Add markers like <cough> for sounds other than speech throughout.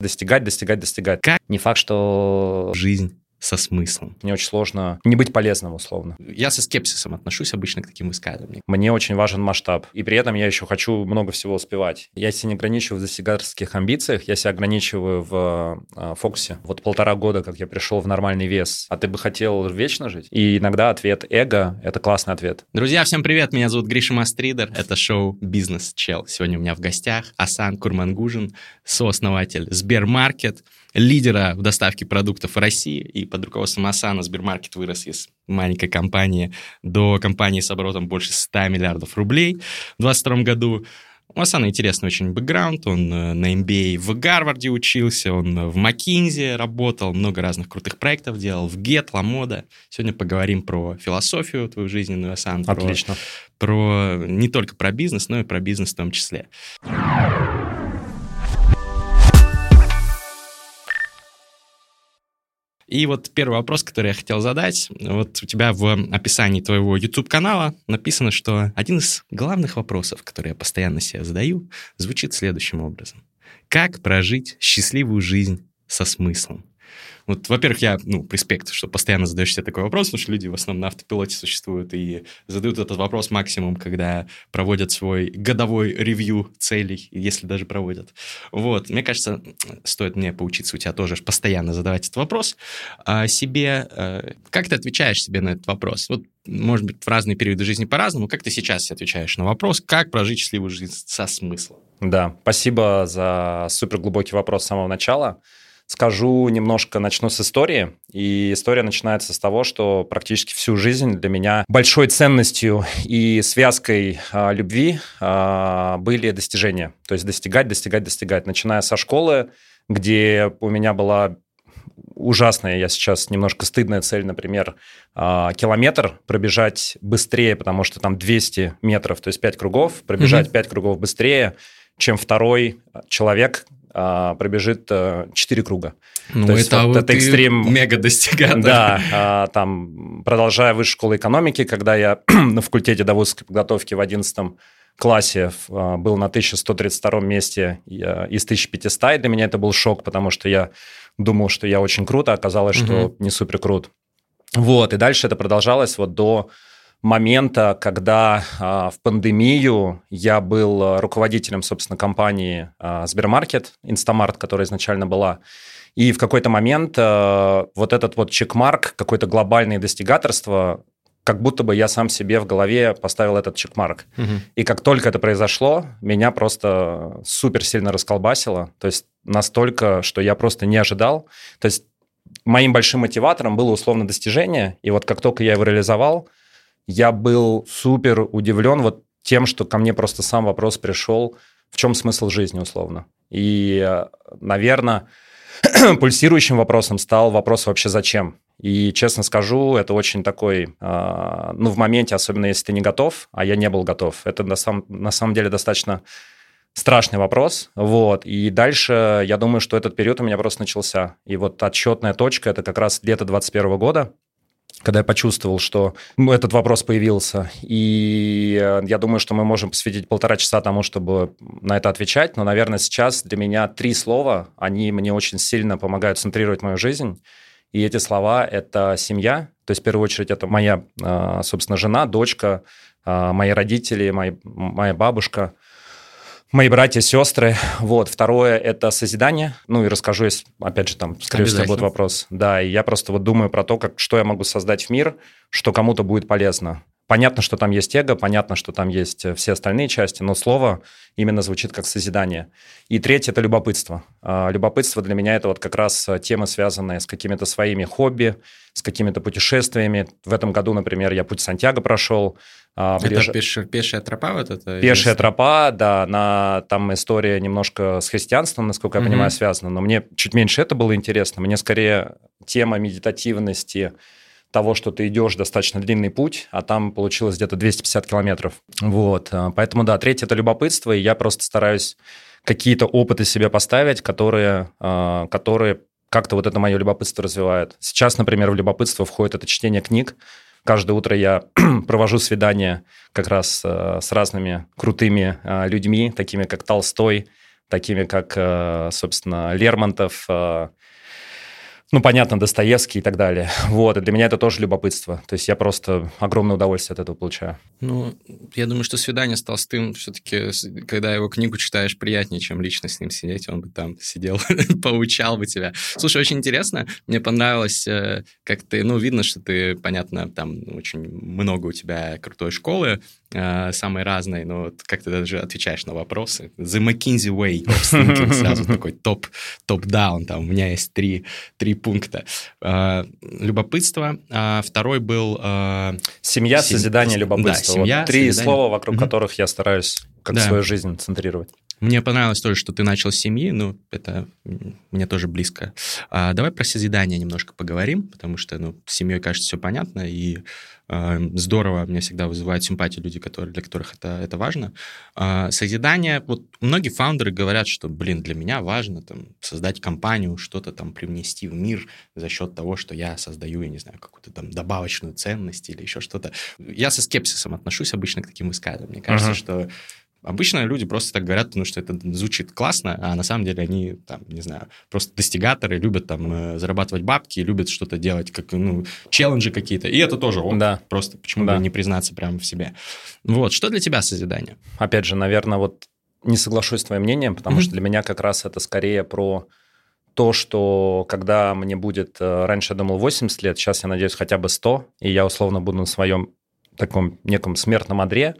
Достигать, достигать, достигать. Как? Не факт, что Жизнь со смыслом. мне очень сложно не быть полезным, условно. Я со скепсисом отношусь обычно к таким высказываниям. Мне очень важен масштаб. И при этом я еще хочу много всего успевать. Я себя не ограничиваю в достигаторских амбициях, я себя ограничиваю в э, фокусе. Вот полтора года, как я пришел в нормальный вес. А ты бы хотел вечно жить? И иногда ответ эго – это классный ответ. Друзья, всем привет, меня зовут Гриша Мастридер, это шоу «Бизнес Чел». Сегодня у меня в гостях Асан Курмангужин, сооснователь Сбермаркет, лидера в доставке продуктов в России, и под руководством Асана Сбермаркет вырос из маленькой компании до компании с оборотом больше 100 миллиардов рублей в 2022 году. У Асана интересный очень бэкграунд, он э, на MBA в Гарварде учился, он э, в McKinsey работал, много разных крутых проектов делал, в Get, Ламода. Сегодня поговорим про философию твою жизненную, Асан, про, Отлично. про не только про бизнес, но и про бизнес в том числе. И вот первый вопрос, который я хотел задать. Вот у тебя в описании твоего YouTube-канала написано, что один из главных вопросов, который я постоянно себе задаю, звучит следующим образом. Как прожить счастливую жизнь со смыслом? Вот, во-первых, я, ну, респект, что постоянно задаешь себе такой вопрос, потому что люди в основном на автопилоте существуют и задают этот вопрос максимум, когда проводят свой годовой ревью целей, если даже проводят. Вот, мне кажется, стоит мне поучиться у тебя тоже постоянно задавать этот вопрос а себе. э, Как ты отвечаешь себе на этот вопрос? Вот, может быть, в разные периоды жизни по-разному. Как ты сейчас отвечаешь на вопрос, как прожить счастливую жизнь со смыслом? Да, спасибо за супер глубокий вопрос с самого начала. Скажу немножко, начну с истории. И история начинается с того, что практически всю жизнь для меня большой ценностью и связкой а, любви а, были достижения. То есть достигать, достигать, достигать. Начиная со школы, где у меня была ужасная, я сейчас немножко стыдная цель, например, а, километр пробежать быстрее, потому что там 200 метров, то есть 5 кругов, пробежать Мгм. 5 кругов быстрее, чем второй человек а, пробежит 4 круга. Ну, То есть вот это экстрем- мега достигатор. Да, а, там, продолжая высшую школу экономики, когда я <clears throat> на факультете доводской подготовки в 11 классе а, был на 1132 месте я- из 1500, и для меня это был шок, потому что я думал, что я очень круто, а оказалось, что не супер крут. Вот, и дальше это продолжалось вот до момента, когда а, в пандемию я был а, руководителем, собственно, компании а, Сбермаркет, Инстамарт, которая изначально была. И в какой-то момент вот этот вот checkmark, какое-то глобальное достигаторство, как будто бы я сам себе в голове поставил этот чекмарк. Мгм. И как только это произошло, меня просто супер сильно расколбасило. То есть настолько, что я просто не ожидал. То есть моим большим мотиватором было условно достижение. И вот как только я его реализовал, я был супер удивлен вот тем, что ко мне просто сам вопрос пришел, в чем смысл жизни условно. И, наверное, <clears throat> пульсирующим вопросом стал вопрос вообще зачем. И, честно скажу, это очень такой, а, ну, в моменте, особенно если ты не готов, а я не был готов, это на, сам, на самом деле достаточно страшный вопрос, вот, и дальше я думаю, что этот период у меня просто начался, и вот отсчетная точка, это как раз лето 21 года, когда я почувствовал, что ну, этот вопрос появился. И э, я думаю, что мы можем посвятить полтора часа тому, чтобы на это отвечать. Но, наверное, сейчас для меня три слова, они мне очень сильно помогают центрировать мою жизнь. И эти слова – это семья. То есть, в первую очередь, это моя, э, собственно, жена, дочка, э, мои родители, мои, моя бабушка – мои братья, сестры. Вот. Второе – это созидание. Ну, и расскажу, если, опять же, там, скорее всего, будет вопрос. Да, и я просто вот думаю про то, как, что я могу создать в мир, что кому-то будет полезно. Понятно, что там есть эго, понятно, что там есть э, все остальные части, но слово именно звучит как созидание. И третье – это любопытство. А, Любопытство для меня – это вот как раз э, темы, связанные с какими-то своими хобби, с какими-то путешествиями. В этом году, например, я путь Сантьяго прошел. А, Это ближе- пеш- пешая тропа вот это? Пешая тропа, да, на, там история немножко с христианством, насколько я Мгм. понимаю, связана, но мне чуть меньше это было интересно. Мне скорее тема медитативности, того, что ты идешь достаточно длинный путь, а там получилось где-то 250 километров. Вот, а, поэтому, да, третье – это любопытство, и я просто стараюсь какие-то опыты себе поставить, которые, а, которые как-то вот это мое любопытство развивают. Сейчас, например, в любопытство входит это чтение книг. Каждое утро я <clears throat> провожу свидания как раз э, с разными крутыми э, людьми, такими как Толстой, такими как, э, собственно, Лермонтов, ну, понятно, Достоевский и так далее. <laughs> Вот, и для меня это тоже любопытство. То есть я просто огромное удовольствие от этого получаю. Ну, я думаю, что свидание с Толстым все-таки, когда его книгу читаешь, приятнее, чем лично с ним сидеть. Он бы там сидел, <laughs> поучал бы тебя. Слушай, очень интересно. Мне понравилось, э, как ты... Ну, видно, что ты, понятно, там очень много у тебя крутой школы, э, самые разные, но вот как ты даже отвечаешь на вопросы. The McKinsey Way <laughs> of thinking, сразу такой топ, топ-даун, там у меня есть три, три пункта. Э, любопытство, а второй был... Э, семья, Сем... созидание, любопытство. Да, семья, вот три созидание. слова, вокруг которых я стараюсь как да. свою жизнь центрировать. Мне понравилось тоже, что ты начал с семьи, ну, это мне тоже близко. А, давай про созидание немножко поговорим, потому что, ну, с семьей, кажется, все понятно, и здорово, мне всегда вызывают симпатию люди, которые, для которых это, это важно. А, созидание, вот многие фаундеры говорят, что, блин, для меня важно там создать компанию, что-то там привнести в мир за счет того, что я создаю, я не знаю, какую-то там добавочную ценность или еще что-то. Я со скепсисом отношусь обычно к таким высказываниям. Мне кажется, uh-huh. что Обычно люди просто так говорят, потому что это звучит классно, а на самом деле они, там, не знаю, просто достигаторы, любят там э, зарабатывать бабки, любят что-то делать, как, ну, челленджи какие-то. И это тоже он. Да. Просто почему да. бы не признаться прямо в себе. Вот, что для тебя созидание? Опять же, наверное, вот не соглашусь с твоим мнением, потому mm-hmm. что для меня как раз это скорее про то, что когда мне будет, э, раньше я думал 80 лет, сейчас я надеюсь хотя бы 100, и я условно буду на своем таком неком смертном одре,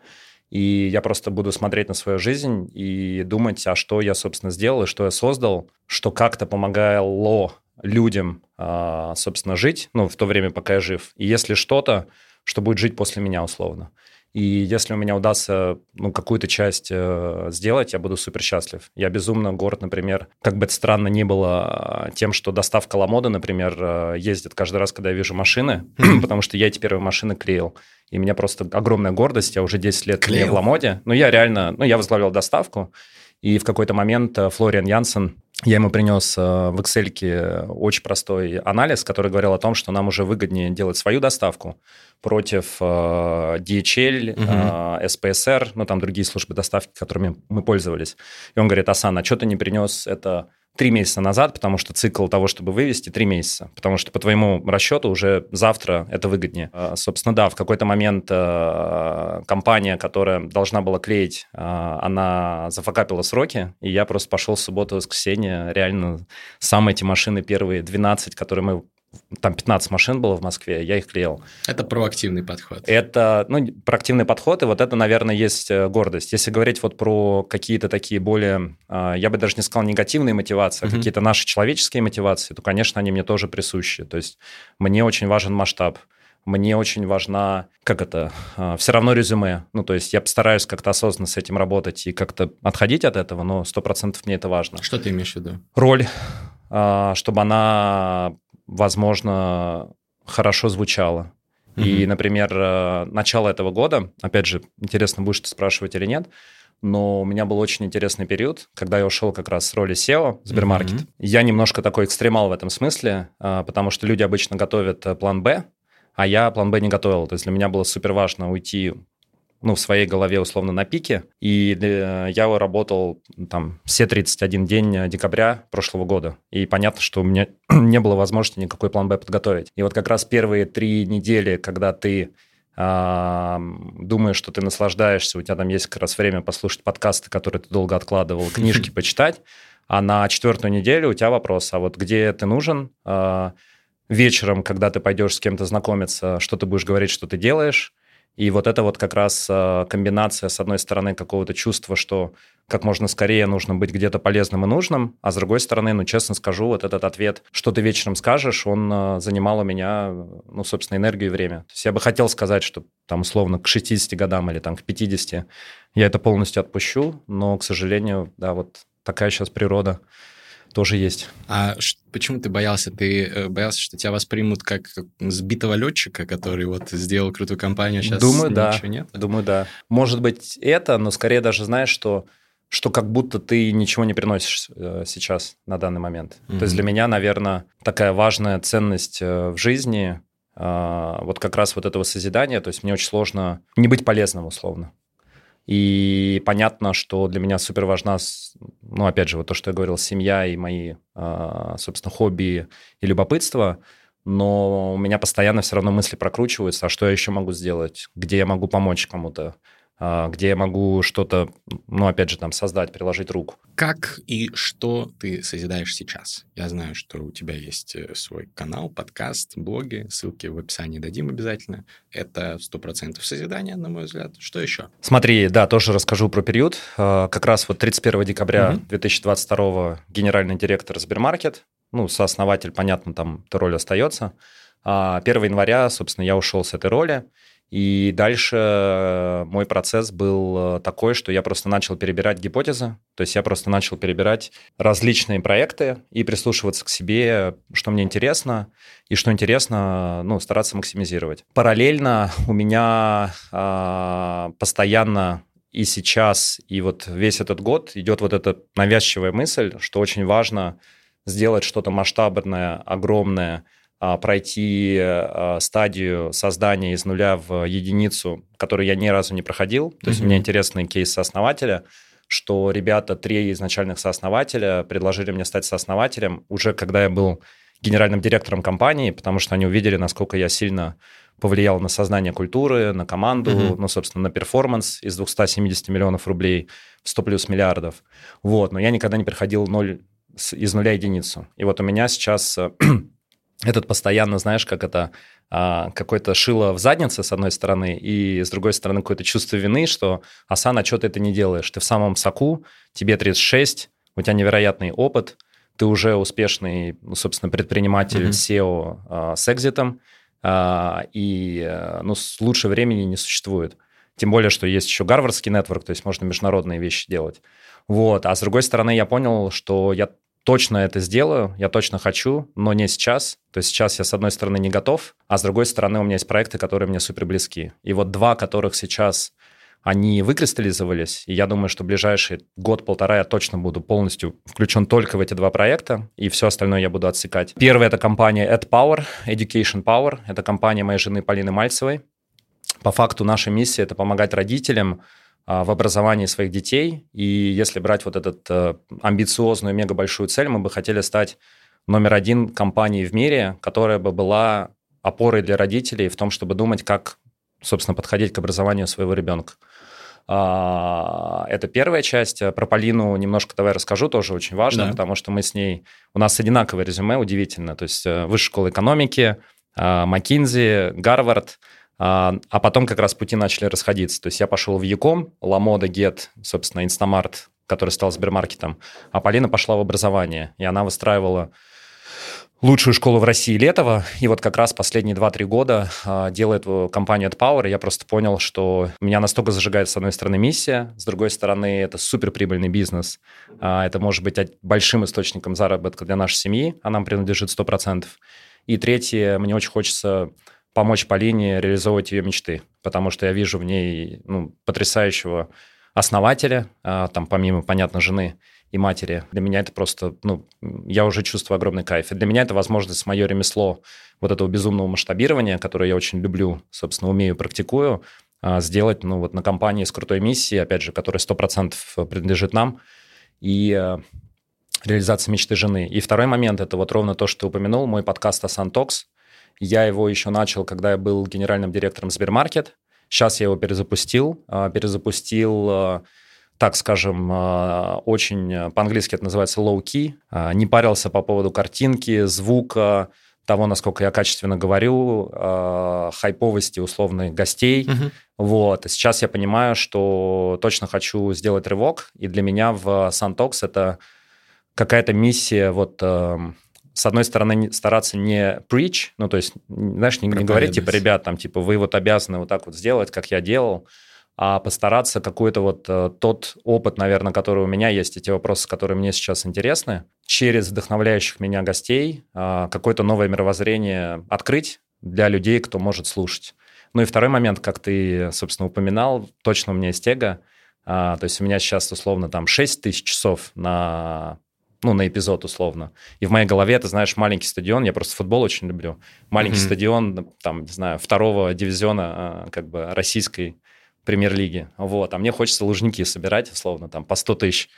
и я просто буду смотреть на свою жизнь и думать, а что я, собственно, сделал и что я создал, что как-то помогало людям, а, собственно, жить, ну, в то время, пока я жив. И если что-то, что будет жить после меня, условно. И если у меня удастся ну, какую-то часть э, сделать, я буду супер счастлив. Я безумно горд, например, как бы это странно ни было, тем, что доставка Ламода, например, э, ездит каждый раз, когда я вижу машины, <clears throat> потому что я эти первые машины клеил. И у меня просто огромная гордость, я уже 10 лет клеил в Ламоде. Ну, я реально, ну, я возглавлял доставку, и в какой-то момент э, Флориан Янсен, я ему принес э, в Excel очень простой анализ, который говорил о том, что нам уже выгоднее делать свою доставку против э, DHL, угу. SPSR, ну там другие службы доставки, которыми мы пользовались. И он говорит, Асан, а что ты не принес это три месяца назад, потому что цикл того, чтобы вывести, три месяца. Потому что по твоему расчету уже завтра это выгоднее. А, собственно, да, в какой-то момент а, компания, которая должна была клеить, а, она зафакапила сроки, и я просто пошел в субботу-воскресенье, реально сам эти машины первые 12, которые мы там 15 машин было в Москве, я их клеил. Это проактивный подход. Это, ну, проактивный подход, и вот это, наверное, есть э, гордость. Если говорить вот про какие-то такие более, а, я бы даже не сказал негативные мотивации, а какие-то наши человеческие мотивации, то, конечно, они мне тоже присущи. То есть мне очень важен масштаб мне очень важна, как это, а, все равно резюме. Ну, то есть я постараюсь как-то осознанно с этим работать и как-то отходить от этого, но 100% мне это важно. Что ты имеешь в виду? Роль, чтобы она возможно, хорошо звучало. Mm-hmm. И, например, э, начало этого года, опять же, интересно, будешь ты спрашивать или нет, но у меня был очень интересный период, когда я ушел как раз с роли SEO, Сбермаркет. Mm-hmm. Я немножко такой экстремал в этом смысле, э, потому что люди обычно готовят э, план Б, а я план Б не готовил. То есть для меня было супер важно уйти ну, в своей голове условно на пике. И э, я работал там все 31 день декабря прошлого года. И понятно, что у меня <clears throat> не было возможности никакой план Б подготовить. И вот как раз первые три недели, когда ты а, думаешь, что ты наслаждаешься, у тебя там есть как раз время послушать подкасты, которые ты долго откладывал, книжки <laughs> почитать, а на четвертую неделю у тебя вопрос, а вот где ты нужен, а, вечером, когда ты пойдешь с кем-то знакомиться, что ты будешь говорить, что ты делаешь, и вот это вот как раз а, комбинация, с одной стороны, какого-то чувства, что как можно скорее нужно быть где-то полезным и нужным, а с другой стороны, ну, честно скажу, вот этот ответ, что ты вечером скажешь, он а, занимал у меня, ну, собственно, энергию и время. То есть я бы хотел сказать, что там, условно, к 60 годам или там к 50 я это полностью отпущу, но, к сожалению, да, вот такая сейчас природа тоже есть. А почему ты боялся? Ты э, боялся, что тебя воспримут как сбитого летчика, который вот сделал крутую компанию, а сейчас Думаю, да. нет? Думаю, да. Может быть, это, но скорее даже знаешь, что что как будто ты ничего не приносишь э, сейчас на данный момент. Mm-hmm. То есть для меня, наверное, такая важная ценность э, в жизни, вот как раз вот этого созидания. То есть мне очень сложно не быть полезным условно. И понятно, что для меня супер важна, ну, опять же, вот то, что я говорил, семья и мои, а, собственно, хобби и любопытство, но у меня постоянно все равно мысли прокручиваются, а что я еще могу сделать, где я могу помочь кому-то, где я могу что-то, ну, опять же, там, создать, приложить руку. Как и что ты созидаешь сейчас? Я знаю, что у тебя есть э, свой канал, подкаст, блоги, ссылки в описании дадим обязательно. Это сто процентов созидания, на мой взгляд. Что еще? Смотри, да, тоже расскажу про период. А, как раз вот 31 декабря угу. 2022 генеральный директор Сбермаркет, ну, сооснователь, понятно, там эта роль остается. 1 а, января, собственно, я ушел с этой роли, и дальше э, мой процесс был э, такой, что я просто начал перебирать гипотезы, то есть я просто начал перебирать различные проекты и прислушиваться к себе, что мне интересно, и что интересно, ну, стараться максимизировать. Параллельно у меня э, постоянно и сейчас, и вот весь этот год идет вот эта навязчивая мысль, что очень важно сделать что-то масштабное, огромное, пройти а, стадию создания из нуля в единицу, которую я ни разу не проходил. То есть mm-hmm. у меня интересный кейс сооснователя, что ребята, три изначальных сооснователя, предложили мне стать сооснователем уже когда я был генеральным директором компании, потому что они увидели, насколько я сильно повлиял на создание культуры, на команду, mm-hmm. ну, собственно, на перформанс из 270 миллионов рублей в 100 плюс миллиардов. Вот, но я никогда не переходил ноль, из нуля единицу. И вот у меня сейчас <clears throat> этот постоянно, знаешь, как это а, какое-то шило в заднице, с одной стороны, и с другой стороны какое-то чувство вины, что Асана, что ты это не делаешь? Ты в самом соку, тебе 36, у тебя невероятный опыт, ты уже успешный, ну, собственно, предприниматель mm-hmm. SEO а, с экзитом, а, и а, ну, лучше времени не существует. Тем более, что есть еще гарвардский нетворк, то есть можно международные вещи делать. Вот. А с другой стороны, я понял, что я точно это сделаю, я точно хочу, но не сейчас. То есть сейчас я, с одной стороны, не готов, а с другой стороны, у меня есть проекты, которые мне супер близки. И вот два, которых сейчас они выкристаллизовались, и я думаю, что ближайший год-полтора я точно буду полностью включен только в эти два проекта, и все остальное я буду отсекать. Первая – это компания EdPower, Education Power. Это компания моей жены Полины Мальцевой. По факту наша миссия – это помогать родителям в образовании своих детей. И если брать вот эту э, амбициозную, мега большую цель, мы бы хотели стать номер один компанией в мире, которая бы была опорой для родителей в том, чтобы думать, как, собственно, подходить к образованию своего ребенка. А, это первая часть. Про Полину немножко давай расскажу, тоже очень важно, да. потому что мы с ней... У нас одинаковое резюме, удивительно. То есть э, высшая школа экономики, а, Маккинзи, Гарвард – а, а потом как раз пути начали расходиться. То есть я пошел в e-com, Lamoda, Gett, собственно, Инстамарт, который стал Сбермаркетом, а Полина пошла в образование, и она выстраивала лучшую школу в России Летово, и вот как раз последние 2-3 года а, делает компанию EdPower, и я просто понял, что меня настолько зажигает, с одной стороны, миссия, с другой стороны, это суперприбыльный бизнес, а, это может быть большим источником заработка для нашей семьи, а нам принадлежит 100%. И третье, мне очень хочется помочь Полине реализовывать ее мечты, потому что я вижу в ней ну, потрясающего основателя, а, там помимо, понятно, жены и матери. Для меня это просто, ну, я уже чувствую огромный кайф. И для меня это возможность мое ремесло вот этого безумного масштабирования, которое я очень люблю, собственно, умею, практикую, а, сделать, ну, вот на компании с крутой миссией, опять же, которая 100% принадлежит нам, и а, реализация мечты жены. И второй момент, это вот ровно то, что ты упомянул, мой подкаст «Асан Токс», я его еще начал, когда я был генеральным директором Сбермаркет. Сейчас я его перезапустил. А, перезапустил, а, так скажем, а, очень по-английски это называется low-key. Не парился по поводу картинки, звука, того, насколько я качественно говорю, хайповости условных гостей. Uh-huh. Вот. Сейчас я понимаю, что точно хочу сделать рывок, и для меня в Santox это какая-то миссия вот эм, с одной стороны, стараться не preach, ну, то есть, знаешь, не, не говорить, типа, ребят, там, типа, вы вот обязаны вот так вот сделать, как я делал, а постараться какой-то вот э, тот опыт, наверное, который у меня есть, и те вопросы, которые мне сейчас интересны, через вдохновляющих меня гостей э, какое-то новое мировоззрение открыть для людей, кто может слушать. Ну и второй момент, как ты, собственно, упоминал, точно у меня есть эго, а, то есть у меня сейчас условно там 6 тысяч часов на ну, на эпизод условно. И в моей голове, это, знаешь, маленький стадион, я просто футбол очень люблю. Маленький mm-hmm. стадион, там, не знаю, второго дивизиона а, как бы российской премьер-лиги. Вот, а мне хочется лужники собирать, условно, там, по 100 тысяч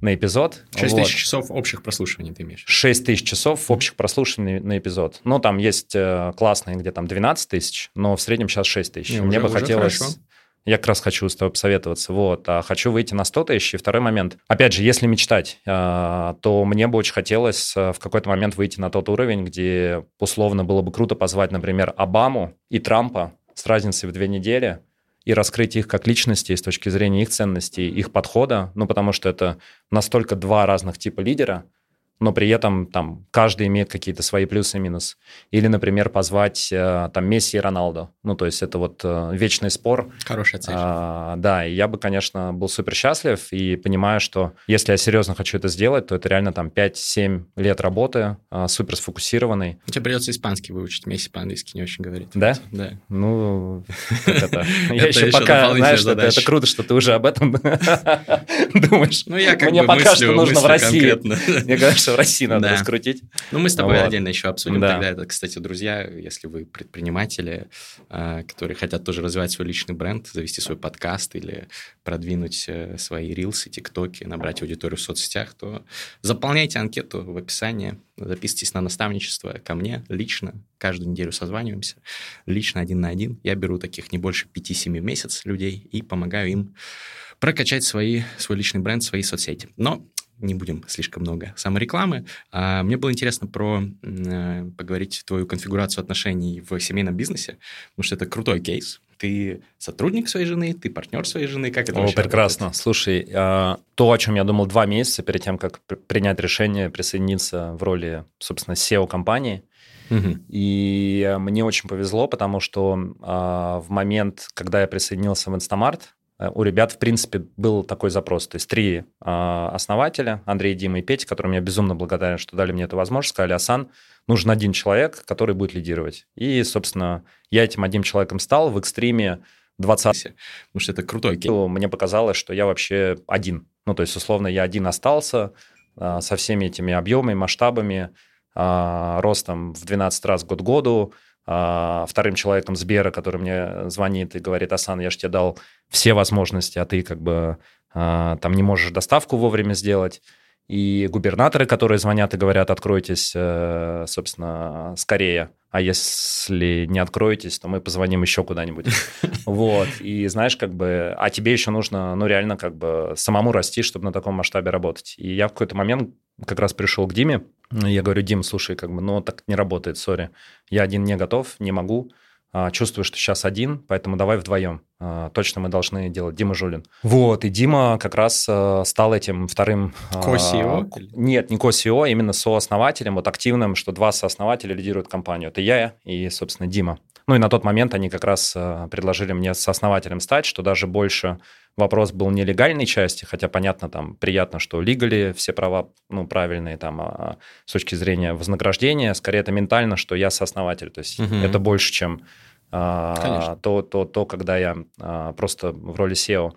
на эпизод. 6 вот. тысяч часов общих прослушиваний ты имеешь? 6 тысяч часов общих прослушиваний на эпизод. Ну, там есть э, классные, где там 12 тысяч, но в среднем сейчас 6 тысяч. Не, Мне уже, бы уже хотелось... Хорошо. Я как раз хочу с тобой посоветоваться. Вот. А хочу выйти на 100 тысяч. И второй момент. Опять же, если мечтать, э, то мне бы очень хотелось э, в какой-то момент выйти на тот уровень, где условно было бы круто позвать, например, Обаму и Трампа с разницей в две недели – и раскрыть их как личности с точки зрения их ценностей, их подхода, ну, потому что это настолько два разных типа лидера, но при этом там каждый имеет какие-то свои плюсы и минусы. Или, например, позвать э, там Месси и Роналду. Ну, то есть это вот э, вечный спор. Хорошая цель. А, да, и я бы, конечно, был супер счастлив и понимаю, что если я серьезно хочу это сделать, то это реально там 5-7 лет работы, а, супер сфокусированный. Тебе придется испанский выучить, Месси по-английски не очень говорит. Да? Да. Ну, <laughs> это... Я еще пока, знаешь, это круто, что ты уже об этом <laughs> думаешь. Ну, я как Мне пока что нужно в России. Мне кажется, что в России надо да. раскрутить. Ну, мы с тобой вот. отдельно еще обсудим да. тогда. Это, кстати, друзья, если вы предприниматели, а, которые хотят тоже развивать свой личный бренд, завести свой подкаст или продвинуть э, свои рилсы, тиктоки, набрать аудиторию в соцсетях, то заполняйте анкету в описании, записывайтесь на наставничество ко мне лично, каждую неделю созваниваемся, лично один на один. Я беру таких не больше 5-7 в месяц людей и помогаю им прокачать свои, свой личный бренд, свои соцсети. Но не будем слишком много саморекламы. А мне было интересно про э, поговорить твою конфигурацию отношений в семейном бизнесе, потому что это крутой кейс. Ты сотрудник своей жены, ты партнер своей жены, как это О, прекрасно. Работает? Слушай, а, то, о чем я думал два месяца перед тем, как принять решение присоединиться в роли, собственно, CEO компании, Угу. И мне очень повезло, потому что а, в момент, когда я присоединился в Инстамарт, у ребят, в принципе, был такой запрос. То есть три э, основателя, Андрей, Дима и Петя, которым я безумно благодарен, что дали мне эту возможность, сказали, Асан, нужен один человек, который будет лидировать. И, собственно, я этим одним человеком стал в экстриме 20 Потому что это крутой кейс. Мне показалось, что я вообще один. Ну, то есть, условно, я один остался э, со всеми этими объемами, масштабами, э, ростом в 12 раз год году, вторым человеком Сбера, который мне звонит и говорит, Асан, я же тебе дал все возможности, а ты как бы а, там не можешь доставку вовремя сделать. И губернаторы, которые звонят и говорят, откройтесь, э, собственно, скорее. А если не откроетесь, то мы позвоним еще куда-нибудь. <laughs> Вот. И знаешь, как бы... А тебе еще нужно, ну, реально, как бы самому расти, чтобы на таком масштабе работать. И я в какой-то момент как раз пришел к Диме, я говорю, Дим, слушай, как бы, ну, так не работает, сори. Я один не готов, не могу. А, чувствую, что сейчас один, поэтому давай вдвоем. А, точно мы должны делать. Дима Жулин. Вот, и Дима как раз а, стал этим вторым... Ко-СИО? Нет, не ко-СИО, именно сооснователем, вот активным, что два сооснователя лидируют компанию. Это я и, собственно, Дима. Ну и на тот момент они как раз предложили мне сооснователем стать, что даже больше вопрос был не легальной части, хотя понятно, там приятно, что лигали все права ну, правильные там а, с точки зрения вознаграждения, скорее это ментально, что я сооснователь, то есть угу. это больше, чем а, то, то, то, когда я а, просто в роли SEO.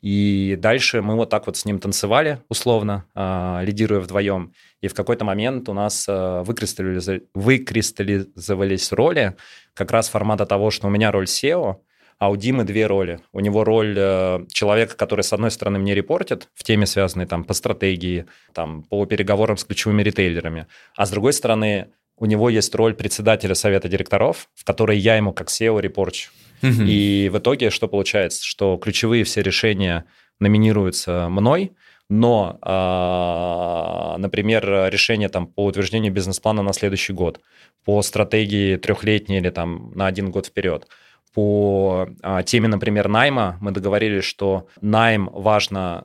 И дальше мы вот так вот с ним танцевали, условно, а, лидируя вдвоем. И в какой-то момент у нас а, выкристаллиз... выкристаллизовались роли как раз формата того, что у меня роль SEO – а у Димы две роли. У него роль э, человека, который, с одной стороны, мне репортит в теме, связанной там, по стратегии, там, по переговорам с ключевыми ритейлерами, а с другой стороны, у него есть роль председателя совета директоров, в которой я ему как SEO репорчу. И в итоге что получается? Что ключевые все решения номинируются мной, но, э, например, решение там, по утверждению бизнес-плана на следующий год, по стратегии трехлетней или там, на один год вперед – по а, теме, например, найма мы договорились, что найм важно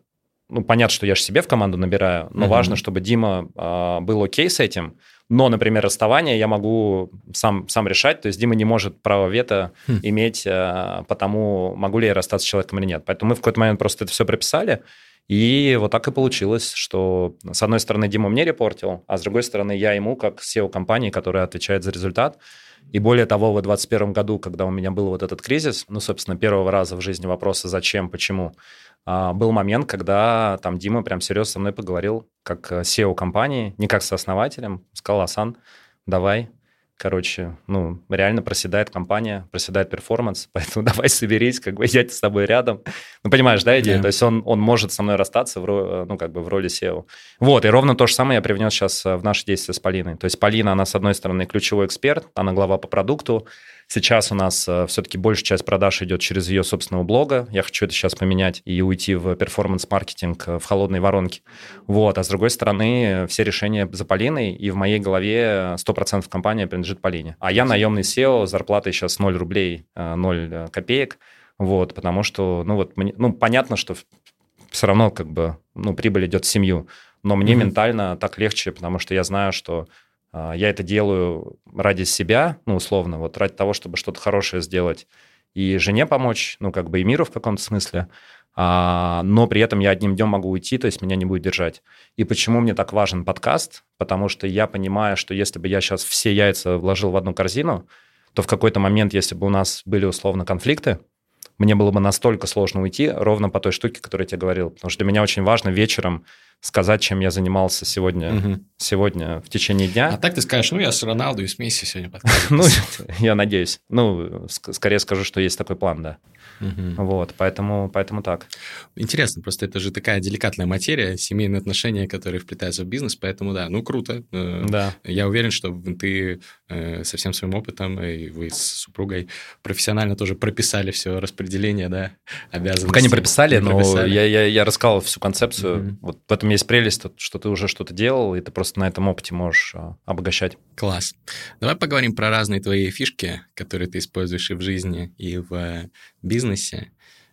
ну, понятно, что я же себе в команду набираю, но uh-huh. важно, чтобы Дима э, был окей с этим. Но, например, расставание я могу сам, сам решать. То есть Дима не может право вето uh-huh. иметь, э, потому могу ли я расстаться с человеком или нет. Поэтому мы в какой-то момент просто это все прописали. И вот так и получилось, что с одной стороны Дима мне репортил, а с другой стороны я ему, как SEO компании, которая отвечает за результат, и более того, в 2021 году, когда у меня был вот этот кризис, ну, собственно, первого раза в жизни вопроса «зачем?», «почему?», был момент, когда там Дима прям серьезно со мной поговорил, как SEO компании, не как со основателем, сказал, Асан, давай, короче, ну, реально проседает компания, проседает перформанс, <laughs> поэтому давай соберись, как бы я с тобой рядом. Ну, понимаешь, да, идея? Да. То есть он, он может со мной расстаться, в, ну, как бы в роли SEO. Вот, и ровно то же самое я привнес сейчас в наши действия с Полиной. То есть Полина, она, с одной стороны, ключевой эксперт, она глава по продукту, Сейчас у нас э, все-таки большая часть продаж идет через ее собственного блога. Я хочу это сейчас поменять и уйти в перформанс-маркетинг э, в холодной воронке. Вот. А с другой стороны, все решения за Полиной, и в моей голове 100% компания принадлежит Полине. А я наемный SEO, зарплата сейчас 0 рублей, 0 э, копеек. Вот, потому что, ну вот, мне, ну, понятно, что все равно как бы, ну, прибыль идет в семью, но мне mm-hmm. ментально так легче, потому что я знаю, что я это делаю ради себя, ну, условно, вот ради того, чтобы что-то хорошее сделать и жене помочь, ну, как бы и миру в каком-то смысле, а, но при этом я одним днем могу уйти, то есть меня не будет держать. И почему мне так важен подкаст? Потому что я понимаю, что если бы я сейчас все яйца вложил в одну корзину, то в какой-то момент, если бы у нас были условно конфликты, мне было бы настолько сложно уйти ровно по той штуке, которую я тебе говорил. Потому что для меня очень важно вечером сказать, чем я занимался сегодня, угу. сегодня в течение дня. А так ты скажешь, ну, я с Роналду и с Месси сегодня <laughs> Ну, я надеюсь. Ну, скорее скажу, что есть такой план, да. Угу. Вот, поэтому, поэтому так. Интересно, просто это же такая деликатная материя, семейные отношения, которые вплетаются в бизнес, поэтому да, ну круто. Э, да. Я уверен, что ты э, со всем своим опытом, и вы с супругой профессионально тоже прописали все распределение, да, обязанностей. Пока не прописали, не но прописали. Я, я, я рассказал всю концепцию. Угу. Вот в этом есть прелесть, что ты уже что-то делал, и ты просто на этом опыте можешь а, обогащать. Класс. Давай поговорим про разные твои фишки, которые ты используешь и в жизни, и в бизнесе.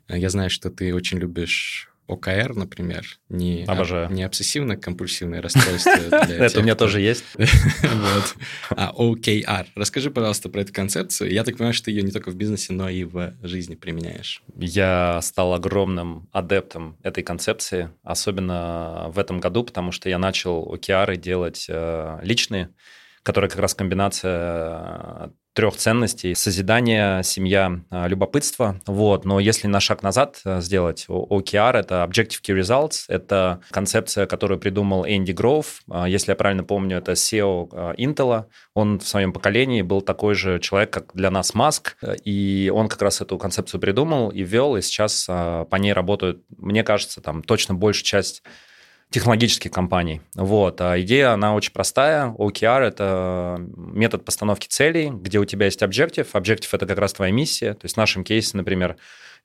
Я знаю, что ты очень любишь ОКР, например, не, Обожаю. не обсессивно-компульсивное расстройство. <laughs> Это у меня тоже есть. <laughs> А OKR. Расскажи, пожалуйста, про эту концепцию. Я так понимаю, что ты ее не только в бизнесе, но и в жизни применяешь. Я стал огромным адептом этой концепции, особенно в этом году, потому что я начал OKR делать э, личные, которые как раз комбинация трех ценностей. Созидание, семья, а, любопытство. Вот. Но если на шаг назад э, сделать, OKR — это Objective Key Results, это концепция, которую придумал Энди Гроув. Если я правильно помню, это SEO Intel. Он в своем поколении был такой же человек, как для нас Маск, и он как раз эту концепцию придумал и ввел, и сейчас по ней работают, мне кажется, там точно большая часть технологических компаний. Вот. А идея, она очень простая. OKR – это метод постановки целей, где у тебя есть объектив. Объектив – это как раз твоя миссия. То есть в нашем кейсе, например,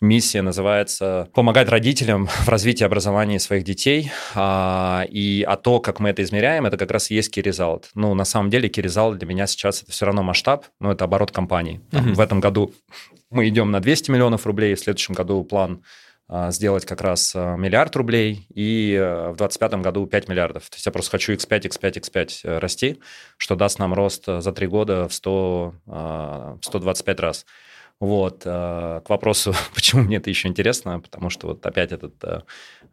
миссия называется «Помогать родителям <laughs> в развитии образования своих детей». А, и а то, как мы это измеряем, это как раз и есть key result. Ну, на самом деле, key result для меня сейчас это все равно масштаб, но это оборот компании. Там, В этом году мы идем на 200 миллионов рублей, в следующем году план сделать как раз а, миллиард рублей и э, в 2025 году 5 миллиардов. То есть я просто хочу x5, x5, x5 расти, что даст нам рост за три года в 100, 125 а, раз. Вот. К вопросу, <laughs> почему мне это еще интересно, потому что вот опять этот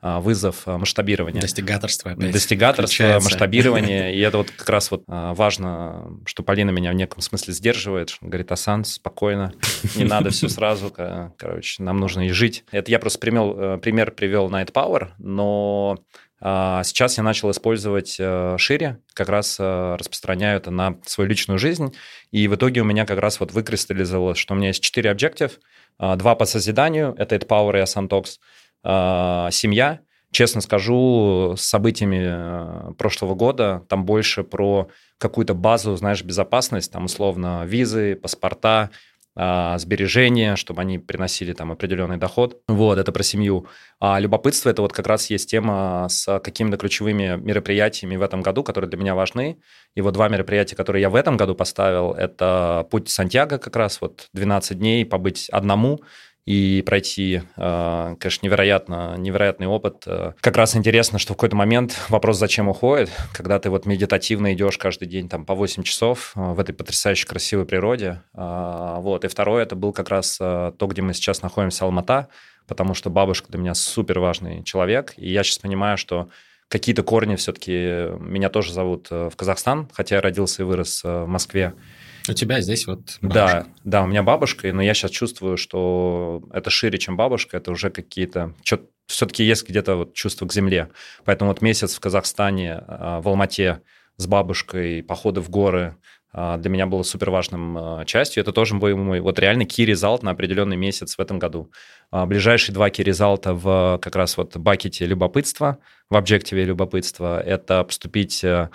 а, вызов а, масштабирования. Достигаторство опять Достигаторство, включается. масштабирование. <laughs> И это вот как раз вот важно, что Полина меня в неком смысле сдерживает. Говорит, Асан, спокойно, не надо все сразу, короче, нам нужно и жить. Это я просто примел, э, пример привел Night Power, но Сейчас я начал использовать э, шире, как раз э, распространяю это на свою личную жизнь, и в итоге у меня как раз вот выкристаллизовалось, что у меня есть четыре объектив, два по созиданию, это Power и Asantox, э, семья. Честно скажу, с событиями э, прошлого года там больше про какую-то базу, знаешь, безопасность, там условно визы, паспорта, сбережения, чтобы они приносили там определенный доход. Вот, это про семью. А любопытство – это вот как раз есть тема с какими-то ключевыми мероприятиями в этом году, которые для меня важны. И вот два мероприятия, которые я в этом году поставил, это «Путь Сантьяго» как раз, вот 12 дней побыть одному – и пройти, э, конечно, невероятно, невероятный опыт. Э, как раз интересно, что в какой-то момент вопрос, зачем уходит, когда ты вот медитативно идешь каждый день там по 8 часов э, в этой потрясающе красивой природе. Вот. И второе, это был как раз то, где мы сейчас находимся, Алмата, потому что бабушка для меня супер важный человек, и я сейчас понимаю, что какие-то корни все-таки меня тоже зовут в Казахстан, хотя я родился и вырос в Москве. У тебя здесь вот бабушка. Да, да, у меня бабушка, но я сейчас чувствую, что это шире, чем бабушка, это уже какие-то... Все-таки есть где-то вот чувство к земле. Поэтому вот месяц в Казахстане, а, в Алмате с бабушкой, походы в горы, а, для меня было супер важным а, частью. Это тоже был мой вот реально result на определенный месяц в этом году. Ближайшие два key резалта в как раз вот бакете любопытства, в объективе любопытства, это поступить э,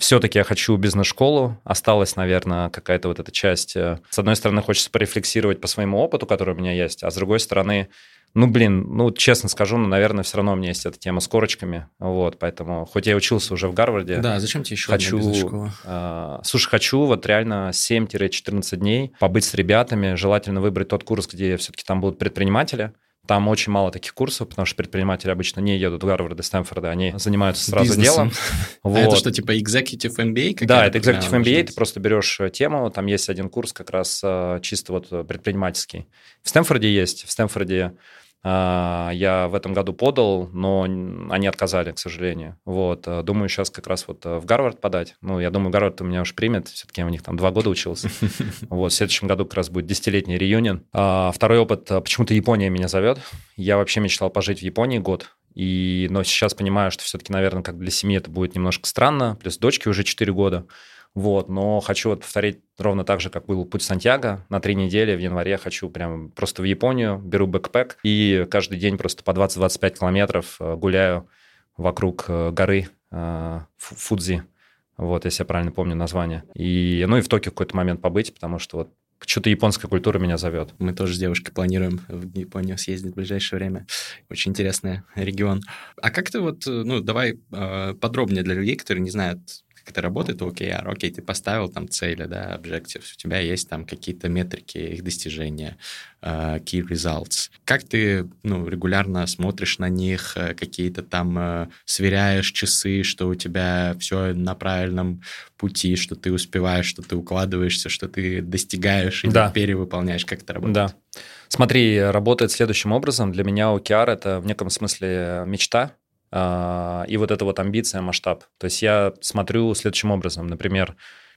все-таки я хочу бизнес-школу. Осталась, наверное, какая-то вот эта часть. Э, с одной стороны, хочется порефлексировать по своему опыту, который у меня есть, а с другой стороны, ну, блин, ну, честно скажу, ну, наверное, все равно у меня есть эта тема с корочками, вот, поэтому, хоть я учился уже в Гарварде. Да, зачем тебе еще хочу, одна э, Слушай, хочу вот реально 7-14 дней побыть с ребятами, желательно выбрать тот курс, где все-таки там будут предприниматели, там очень мало таких курсов, потому что предприниматели обычно не едут в Гарвард и Стэнфорда, они занимаются сразу Бизнесом. делом. <laughs> Вот. А это что, типа Executive MBA? Да, это Executive MBA, ты просто берешь э, тему, там есть один курс как раз э, чисто вот предпринимательский. В Стэнфорде есть, в Стэнфорде а, я в этом году подал, но они отказали, к сожалению. Вот. Э, думаю, сейчас как раз вот э, в Гарвард подать. Ну, я думаю, Гарвард у меня уж примет. Все-таки я у них там два года учился. <laughs> Вот. В следующем году как раз будет десятилетний реюнион. А, второй опыт. Э, почему-то Япония меня зовет. Я вообще мечтал пожить в Японии год. И, но сейчас понимаю, что все-таки, наверное, как для семьи это будет немножко странно. Плюс дочке уже 4 года. Вот, но хочу вот повторить ровно так же, как был путь Сантьяго. На три недели в январе хочу прям просто в Японию, беру бэкпэк и каждый день просто по 20-25 километров э, гуляю вокруг э, горы э, Фудзи. Вот, если я правильно помню название. И, ну и в Токио какой-то момент побыть, потому что вот что-то японская культура меня зовет. Мы тоже с девушкой планируем в Японию съездить в ближайшее время. Очень интересный регион. А как ты вот, ну, давай подробнее для людей, которые не знают, как это работает у OKR. Окей, ты поставил там цели, да, objectives, у тебя есть там какие-то метрики их достижения, uh, key results. Как ты, ну, регулярно смотришь на них, э, какие-то там uh, сверяешь часы, что у тебя все на правильном пути, что ты успеваешь, что ты укладываешься, что ты достигаешь и да. перевыполняешь, как это работает? Да. Смотри, работает следующим образом. Для меня OKR — это в неком смысле мечта, а, и вот эта вот амбиция, масштаб. То есть я смотрю следующим образом. Например,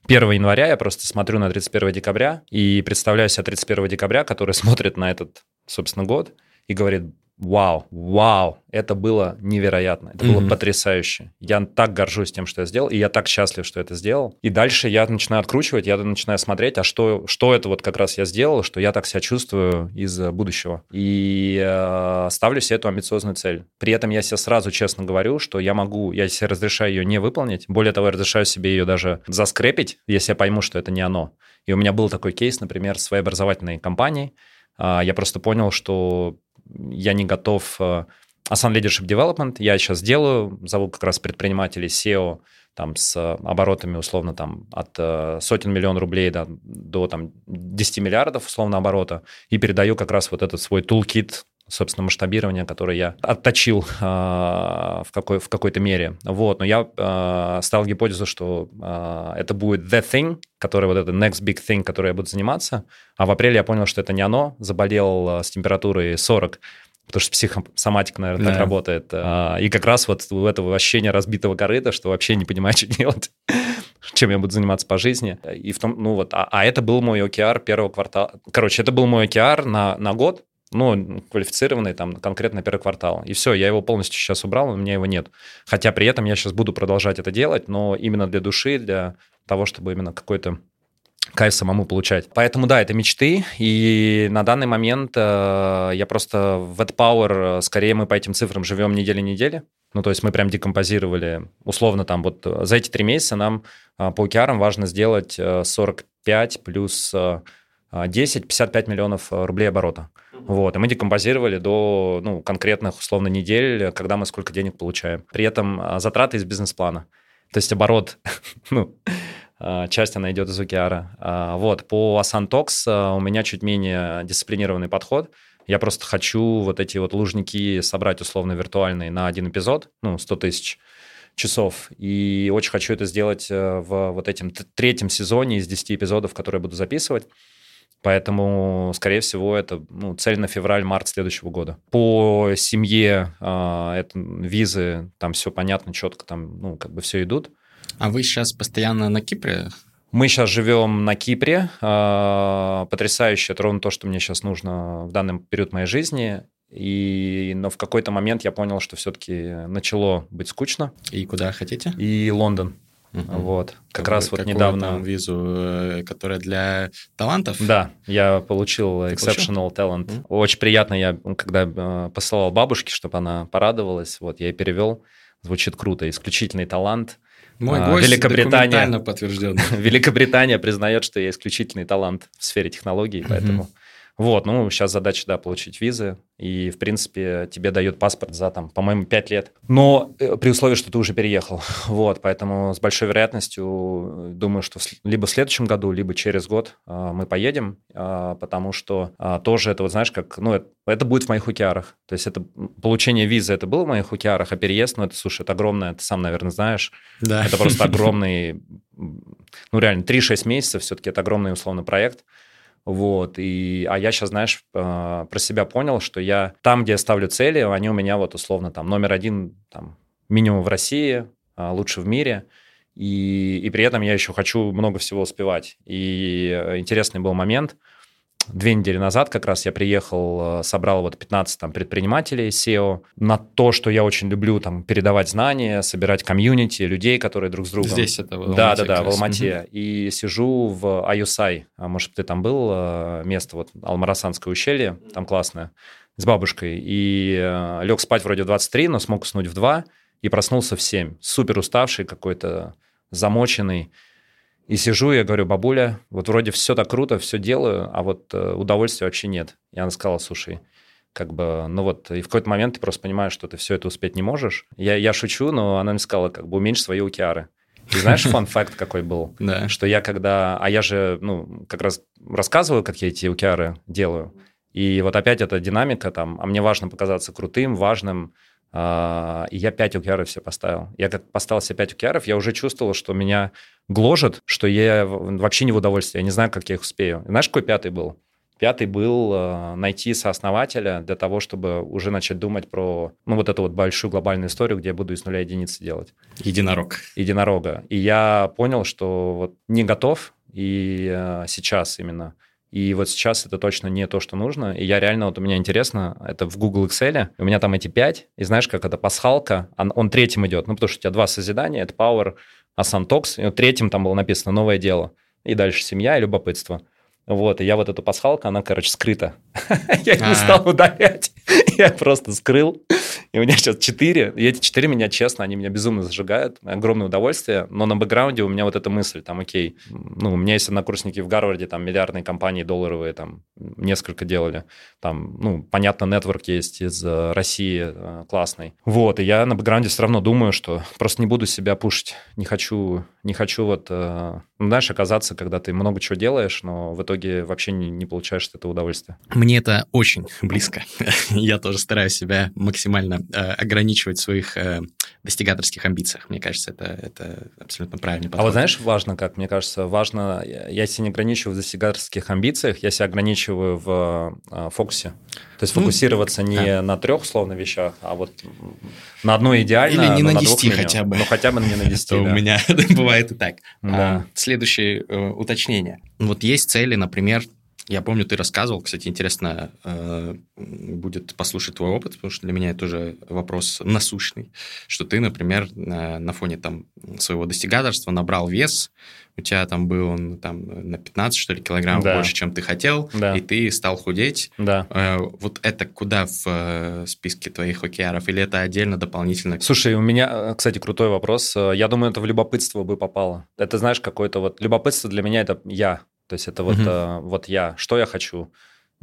1 января я просто смотрю на 31 декабря и представляю себя 31 декабря, который <laughs> смотрит на этот, собственно, год и говорит, вау, вау, это было невероятно, это mm-hmm. было потрясающе. Я так горжусь тем, что я сделал, и я так счастлив, что это сделал. И дальше я начинаю откручивать, я начинаю смотреть, а что, что это вот как раз я сделал, что я так себя чувствую из будущего. И э, ставлю себе эту амбициозную цель. При этом я себе сразу честно говорю, что я могу, я себе разрешаю ее не выполнить. Более того, я разрешаю себе ее даже заскрепить, если я пойму, что это не оно. И у меня был такой кейс, например, с своей образовательной компанией. А, я просто понял, что я не готов... Asana Leadership Development я сейчас делаю, зову как раз предпринимателей SEO, там с оборотами условно там от э, сотен миллионов рублей да, до там 10 миллиардов условно оборота и передаю как раз вот этот свой toolkit собственно, масштабирования, который я отточил э, в, какой, в какой-то мере. Вот, но я э, ставил гипотезу, что э, это будет the thing, который вот это next big thing, который я буду заниматься, а в апреле я понял, что это не оно, заболел с температурой 40, потому что психосоматика, наверное, да. так работает. Э, и как раз вот у этого ощущения разбитого корыта, что вообще не понимаю, <laughs> что делать чем я буду заниматься по жизни. И в том, ну вот, а, а это был мой OKR первого квартала. Короче, это был мой OKR на, на год, ну, квалифицированный там конкретно первый квартал. И все, я его полностью сейчас убрал, у меня его нет. Хотя при этом я сейчас буду продолжать это делать, но именно для души, для того, чтобы именно какой-то кайф самому получать. Поэтому да, это мечты, и на данный момент э, я просто в AdPower, э, скорее мы по этим цифрам живем недели-недели, ну, то есть мы прям декомпозировали, условно, там вот э, за эти три месяца нам э, по OKR важно сделать 45 плюс 10, 55 миллионов рублей оборота. Вот, и мы декомпозировали до ну, конкретных, условно, недель, когда мы сколько денег получаем. При этом а, затраты из бизнес-плана. То есть оборот, <laughs> ну, а, часть она идет из OKR. А, вот, по Asantox у меня чуть менее дисциплинированный подход. Я просто хочу вот эти вот лужники собрать условно виртуальные на один эпизод, ну, 100 тысяч часов. И очень хочу это сделать э, в вот этом третьем сезоне из 10 эпизодов, которые я буду записывать. Поэтому, скорее всего, это ну, цель на февраль-март следующего года. По семье э, это визы, там все понятно, четко, там, ну, как бы все идут. А вы сейчас постоянно на Кипре? Мы сейчас живем на Кипре. Э, потрясающе, это ровно то, что мне сейчас нужно в данный период моей жизни. И, но в какой-то момент я понял, что все-таки начало быть скучно. И куда хотите? И Лондон. Угу. Вот. Как Какой, раз вот недавно... Там визу, э, которая для талантов? Да, я получил Ты Exceptional получил? Talent. Mm. Очень приятно, я когда э, посылал бабушке, чтобы она порадовалась, вот, я и перевел. Звучит круто. Исключительный талант. Мой а, гость Великобритания, подтвержден. <laughs> Великобритания признает, что я исключительный талант в сфере технологий, поэтому... Вот, ну, сейчас задача, да, получить визы, и, в принципе, тебе дают паспорт за, там, по-моему, 5 лет. Но э, при условии, что ты уже переехал. <laughs> Вот, поэтому с большой вероятностью э, думаю, что либо в следующем году, либо через год э, мы поедем, потому что тоже это, вот знаешь, как, ну, это, это будет в моих океарах. То есть это получение визы, это было в моих океарах, а переезд, ну, это, слушай, это огромное, ты сам, наверное, знаешь. Да. Это просто <laughs> огромный, ну, реально, 3-6 месяцев все-таки это огромный условный проект. Вот, и, а я сейчас, знаешь, а, про себя понял, что я там, где я ставлю цели, они у меня вот условно там номер один, там, минимум в России, а, лучше в мире, и, и при этом я еще хочу много всего успевать. И э, интересный был момент – две недели назад как раз я приехал, э, собрал вот 15 там предпринимателей SEO на то, что я очень люблю там передавать знания, собирать комьюнити, людей, которые друг с другом. Здесь это в Алмате. Да, да, да, в Алмате. Угу. И сижу в Аюсай, а может ты там был, э, место вот Алмарасанское ущелье, там классное, с бабушкой. И э, лег спать вроде в 23, но смог уснуть в 2 и проснулся в 7. Супер уставший какой-то, замоченный. И сижу, я говорю, бабуля, вот вроде все так круто, все делаю, а вот э, удовольствия вообще нет. И она сказала, слушай, как бы, ну вот, и в какой-то момент ты просто понимаешь, что ты все это успеть не можешь. Я, я шучу, но она мне сказала, как бы, уменьши свои океары. И знаешь, фан-факт какой был? <laughs> Да. Что я когда... А я же, ну, как раз рассказываю, как я эти океары делаю. И вот опять эта динамика там, а мне важно показаться крутым, важным, а, и я 5 OKR все поставил. Я как поставил себе 5 OKR, я уже чувствовал, что меня гложет, что я вообще не в удовольствии, я не знаю, как я их успею. знаешь, какой пятый был? Пятый был э, найти сооснователя для того, чтобы уже начать думать про, ну, вот эту вот большую глобальную историю, где я буду из нуля единицы делать. Единорог. Единорога. И я понял, что вот не готов, и э, сейчас именно и вот сейчас это точно не то, что нужно. И я реально, вот у меня интересно, это в Google Excel, у меня там эти пять, и знаешь, как это пасхалка, он, он третьим идет, ну, потому что у тебя два созидания, это Power, Asantox, и вот третьим там было написано «Новое дело», и дальше «Семья» и «Любопытство». Вот, и я вот эту пасхалку, она, короче, скрыта. <laughs> Я не стал удалять, <laughs> я просто скрыл. И у меня сейчас четыре, и эти четыре меня, честно, они меня безумно зажигают, огромное удовольствие, но на бэкграунде у меня вот эта мысль, там, окей, ну, у меня есть однокурсники в Гарварде, там, миллиардные компании долларовые, там, несколько делали, там, ну, понятно, нетворк есть из э, России э, классный. Вот, и я на бэкграунде все равно думаю, что просто не буду себя пушить, не хочу, не хочу вот, э, ну, знаешь, оказаться, когда ты много чего делаешь, но в итоге вообще не, не получаешь от этого удовольствия. Мне это очень близко. <laughs> Я тоже стараюсь себя максимально ограничивать в своих э, достигаторских амбициях. Мне кажется, это, это абсолютно правильный подход. А вот знаешь, важно как? Мне кажется, важно, я себя не ограничиваю в достигаторских амбициях, я себя ограничиваю в э, фокусе. То есть ну, фокусироваться не да. на трех, условно, вещах, а вот на одной идеально, Или не на, на 10 хотя бы. Ну, хотя бы не на 10, <laughs> У меня <laughs> бывает и так. А, следующее уточнение. Вот есть цели, например, я помню, ты рассказывал, кстати, интересно э, будет послушать твой опыт, потому что для меня это тоже вопрос насущный, что ты, например, на, на фоне там своего достигаторства набрал вес, у тебя там был он там на 15, что ли, килограммов да. больше, чем ты хотел, да. и ты стал худеть. Да. Э, вот это куда в э, списке твоих океаров, или это отдельно дополнительно? Слушай, у меня, э, кстати, крутой вопрос. Э, я думаю, это в любопытство бы попало. Это, знаешь, какое-то вот... Любопытство для меня – это я. То есть это вот, угу. э, вот я, что я хочу.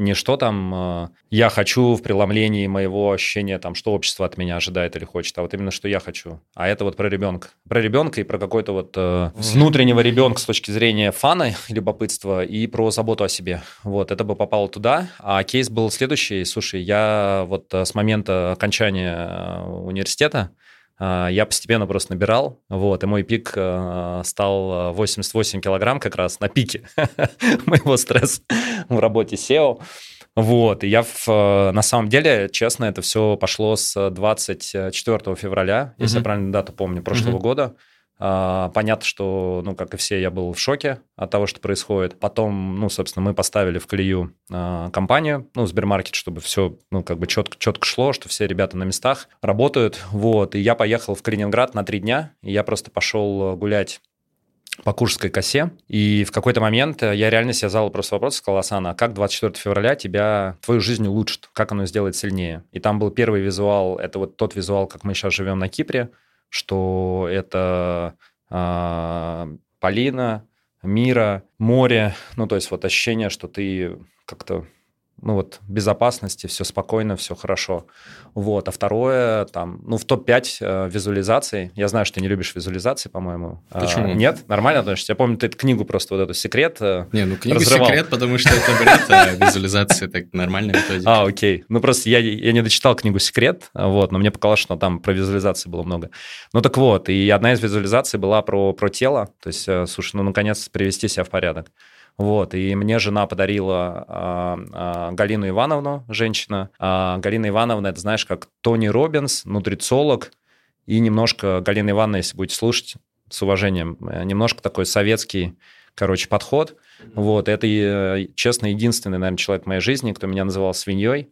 Не что там э, я хочу в преломлении моего ощущения, там, что общество от меня ожидает или хочет, а вот именно что я хочу. А это вот про ребенка. Про ребенка и про какой-то вот э, внутреннего ребенка с точки зрения фана, <laughs> любопытства и про заботу о себе. Вот, это бы попало туда. А кейс был следующий. Слушай, я вот э, с момента окончания э, университета, я постепенно просто набирал, вот, и мой пик э, стал 88 килограмм как раз на пике <laughs> моего стресса в работе SEO. Вот, и я в, э, на самом деле, честно, это все пошло с 24 февраля, если я правильно дату помню, прошлого года. А, понятно, что, ну, как и все, я был в шоке от того, что происходит. Потом, ну, собственно, мы поставили в колею а, компанию, ну, Сбермаркет, чтобы все, ну, как бы четко, четко шло, что все ребята на местах работают. Вот, и я поехал в Калининград на три дня, и я просто пошел гулять по Курской косе, и в какой-то момент я реально себе задал просто вопрос, сказал, Асана, а как 24 февраля тебя, твою жизнь улучшит, как оно сделает сильнее? И там был первый визуал, это вот тот визуал, как мы сейчас живем на Кипре, что это э, Полина, Мира, море, ну, то есть вот ощущение, что ты как-то ну вот безопасности, все спокойно, все хорошо. Вот. А второе, там, ну в топ-5 э, визуализаций, я знаю, что ты не любишь визуализации, по-моему. А, Почему? А, нет? Нормально относишься? Я помню, ты эту книгу просто вот эту «Секрет» э, Не, ну книгу разрывал. «Секрет», потому что это бред, а визуализация так нормальная методика. А, окей. Ну просто я, я не дочитал книгу «Секрет», вот, но мне показалось, что там про визуализации было много. Ну так вот, и одна из визуализаций была про, про тело, то есть, э, слушай, ну наконец привести себя в порядок. Вот, и мне жена подарила а, а, Галину Ивановну, женщина. А, Галина Ивановна, это знаешь, как Тони Робинс, нутрициолог, и немножко, Галина Ивановна, если будете слушать, с уважением, э, немножко такой советский, короче, подход. Вот, это, э, честно, единственный, наверное, человек в моей жизни, кто меня называл свиньей.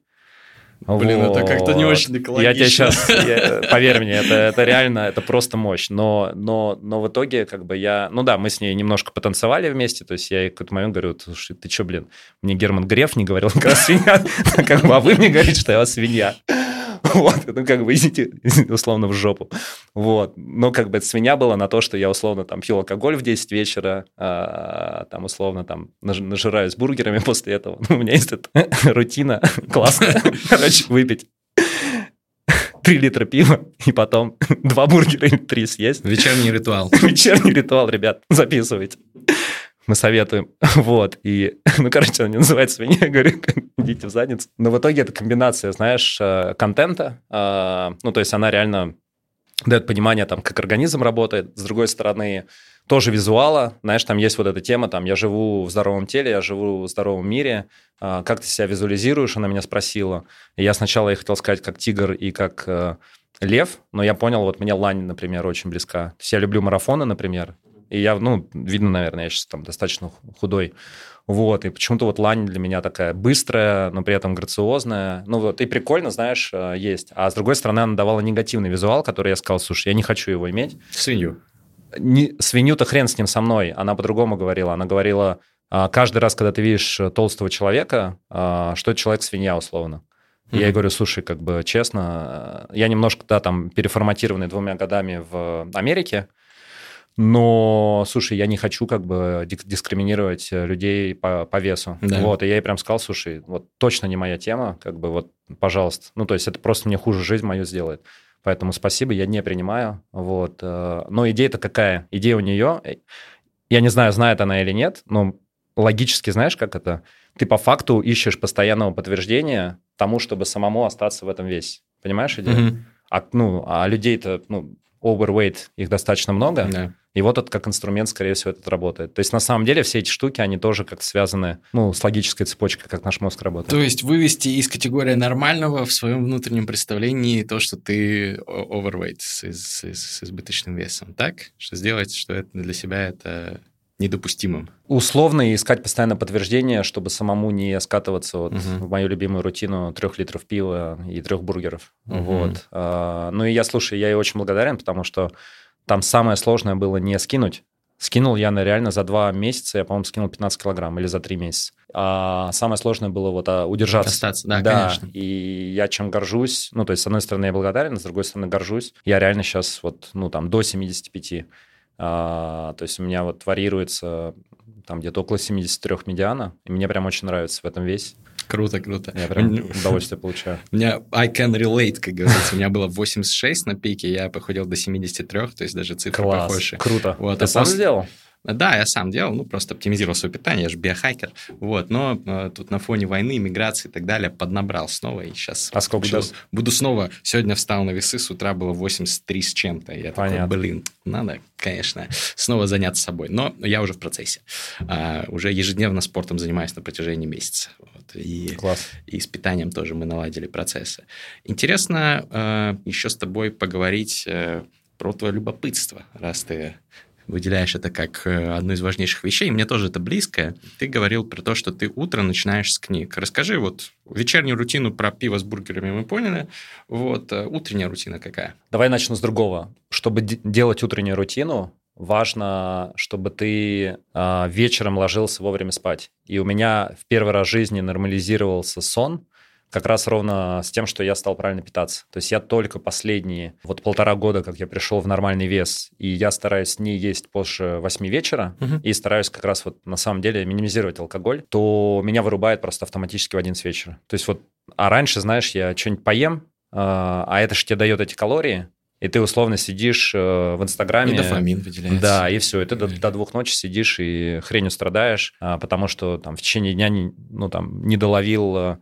Блин, вот. это как-то не очень экологично. Я тебе сейчас, <laughs> я, поверь мне, это, это реально, это просто мощь. Но, но, но в итоге, как бы я, ну да, мы с ней немножко потанцевали вместе, то есть я ей какой-то момент говорю, слушай, ты что, блин, мне Герман Греф не говорил, как свинья, <laughs> как бы, а вы мне говорите, что я свинья. <laughs> Вот, ну, как бы, идите, <laughs> условно, в жопу. Вот. Но, как бы, это свинья была на то, что я, условно, там, пил алкоголь в 10 вечера, а, там, условно, там, нажираюсь бургерами <laughs> после этого. Ну, у меня есть эта рутина классная. Короче, выпить 3 литра пива и потом два бургера или три съесть. Вечерний ритуал. Вечерний ритуал, ребят, записывайте мы советуем. <laughs> Вот, и, <laughs> ну, короче, он не называет свинья, я говорю, идите в задницу. Но в итоге это комбинация, знаешь, э, контента, э, ну, то есть она реально дает понимание, там, как организм работает. С другой стороны, тоже визуала, знаешь, там есть вот эта тема, там, я живу в здоровом теле, я живу в здоровом мире, э, как ты себя визуализируешь, она меня спросила. И я сначала ей хотел сказать, как тигр и как лев, но я понял, вот мне лань, например, очень близка. То есть я люблю марафоны, например, и я, ну, видно, наверное, я сейчас там достаточно худой. Вот, и почему-то вот лань для меня такая быстрая, но при этом грациозная. Ну вот, и прикольно, знаешь, э, есть. А с другой стороны, она давала негативный визуал, который я сказал, слушай, я не хочу его иметь. Свинью. Не, свинью-то хрен с ним со мной. Она по-другому говорила. Она говорила, «А, каждый раз, когда ты видишь толстого человека, а, что это человек свинья, условно. Mm-hmm. Я ей говорю, слушай, как бы честно, я немножко, да, там, переформатированный двумя годами в Америке, но, слушай, я не хочу как бы дискриминировать э, людей по, по весу. Да. Вот, и я ей прям сказал, слушай, вот точно не моя тема, как бы вот, пожалуйста. Ну, то есть это просто мне хуже жизнь мою сделает. Поэтому спасибо, я не принимаю. Вот. Э, но идея-то какая? Идея у нее, э, я не знаю, знает она или нет, но логически знаешь, как это? Ты по факту ищешь постоянного подтверждения тому, чтобы самому остаться в этом весе. Понимаешь идею? Mm-hmm. А, ну, а людей-то, ну, overweight, их достаточно много. Да. И вот это как инструмент, скорее всего, этот работает. То есть на самом деле все эти штуки, они тоже как-то связаны ну, с логической цепочкой, как наш мозг работает. То есть вывести из категории нормального в своем внутреннем представлении то, что ты overweight с, с, с избыточным весом, так? Что сделать, что это для себя это недопустимым. Условно искать постоянно подтверждение, чтобы самому не скатываться вот угу. в мою любимую рутину трех литров пива и трех бургеров. Угу. Вот. А, ну и я, слушай, я ей очень благодарен, потому что там самое сложное было не скинуть. Скинул я на реально за два месяца, я, по-моему, скинул 15 килограмм или за три месяца. А самое сложное было вот а, удержаться. Остаться, да, да, конечно. И я чем горжусь, ну, то есть, с одной стороны, я благодарен, с другой стороны, горжусь. Я реально сейчас вот, ну, там, до 75. А, то есть у меня вот варьируется там где-то около 73 медиана, и мне прям очень нравится в этом весь. Круто, круто. Я прям удовольствие получаю. <laughs> У меня I can relate, как говорится. У меня было 86 на пике, я похудел до 73, то есть даже цифры похожи. круто. Вот, Ты сам сделал? Да, я сам делал, ну, просто оптимизировал свое питание, я же биохайкер, вот, но э, тут на фоне войны, миграции и так далее поднабрал снова, и сейчас... А сколько буду, сейчас? Буду снова, сегодня встал на весы, с утра было 83 с чем-то, я Понятно. такой, блин, надо, конечно, снова заняться собой, но я уже в процессе, а, уже ежедневно спортом занимаюсь на протяжении месяца, вот, и, Класс. и с питанием тоже мы наладили процессы. Интересно э, еще с тобой поговорить э, про твое любопытство, раз ты выделяешь это как э, одну из важнейших вещей. Мне тоже это близко. Ты говорил про то, что ты утро начинаешь с книг. Расскажи вот вечернюю рутину про пиво с бургерами мы поняли. Вот э, утренняя рутина какая? Давай начну с другого. Чтобы делать утреннюю рутину, важно, чтобы ты э, вечером ложился вовремя спать. И у меня в первый раз в жизни нормализировался сон как раз ровно с тем, что я стал правильно питаться. То есть я только последние вот полтора года, как я пришел в нормальный вес, и я стараюсь не есть позже 8 вечера, угу. и стараюсь как раз вот на самом деле минимизировать алкоголь, то меня вырубает просто автоматически в 11 вечера. То есть вот, а раньше, знаешь, я что-нибудь поем, а, а это же тебе дает эти калории, и ты условно сидишь э, в Инстаграме. И дофамин выделяется. Да, и все. И ты до, до двух ночи сидишь и хренью страдаешь, а, потому что там в течение дня не, ну, там, не доловил э,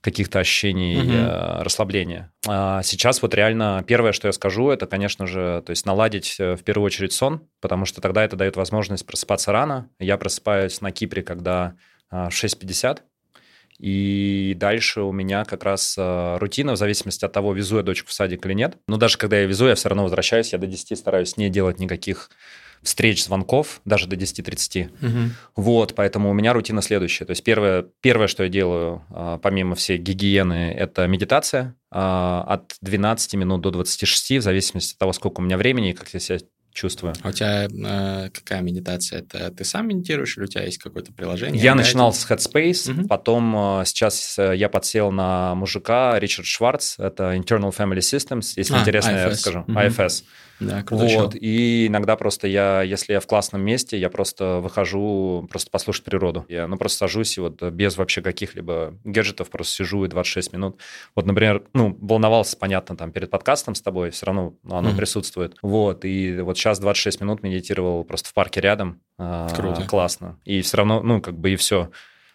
каких-то ощущений угу. расслабления. А сейчас вот реально первое, что я скажу, это, конечно же, то есть наладить в первую очередь сон, потому что тогда это дает возможность просыпаться рано. Я просыпаюсь на Кипре, когда в 6.50, и дальше у меня как раз э, рутина, в зависимости от того, везу я дочку в садик или нет. Но даже когда я везу, я все равно возвращаюсь, я до 10 стараюсь не делать никаких встреч, звонков, даже до 10-30. Угу. Вот, поэтому у меня рутина следующая. То есть первое, первое что я делаю, э, помимо всей гигиены, это медитация э, от 12 минут до 26, в зависимости от того, сколько у меня времени и как я себя чувствую. А у тебя э, какая медитация? Это ты сам медитируешь или у тебя есть какое-то приложение? Я начинал с Headspace, угу. потом э, сейчас э, я подсел на мужика Ричард Шварц, это Internal Family Systems, если а, интересно, IFS. я скажу, угу. IFS. Да, вот, и иногда просто я, если я в классном месте, я просто выхожу просто послушать природу. Я, ну, просто сажусь и вот без вообще каких-либо гаджетов просто сижу и 26 минут. Вот, например, ну, волновался, понятно, там, перед подкастом с тобой, все равно оно mm-hmm. присутствует. Вот, и вот сейчас 26 минут медитировал просто в парке рядом. А, Круто. Классно. И все равно, ну, как бы и все.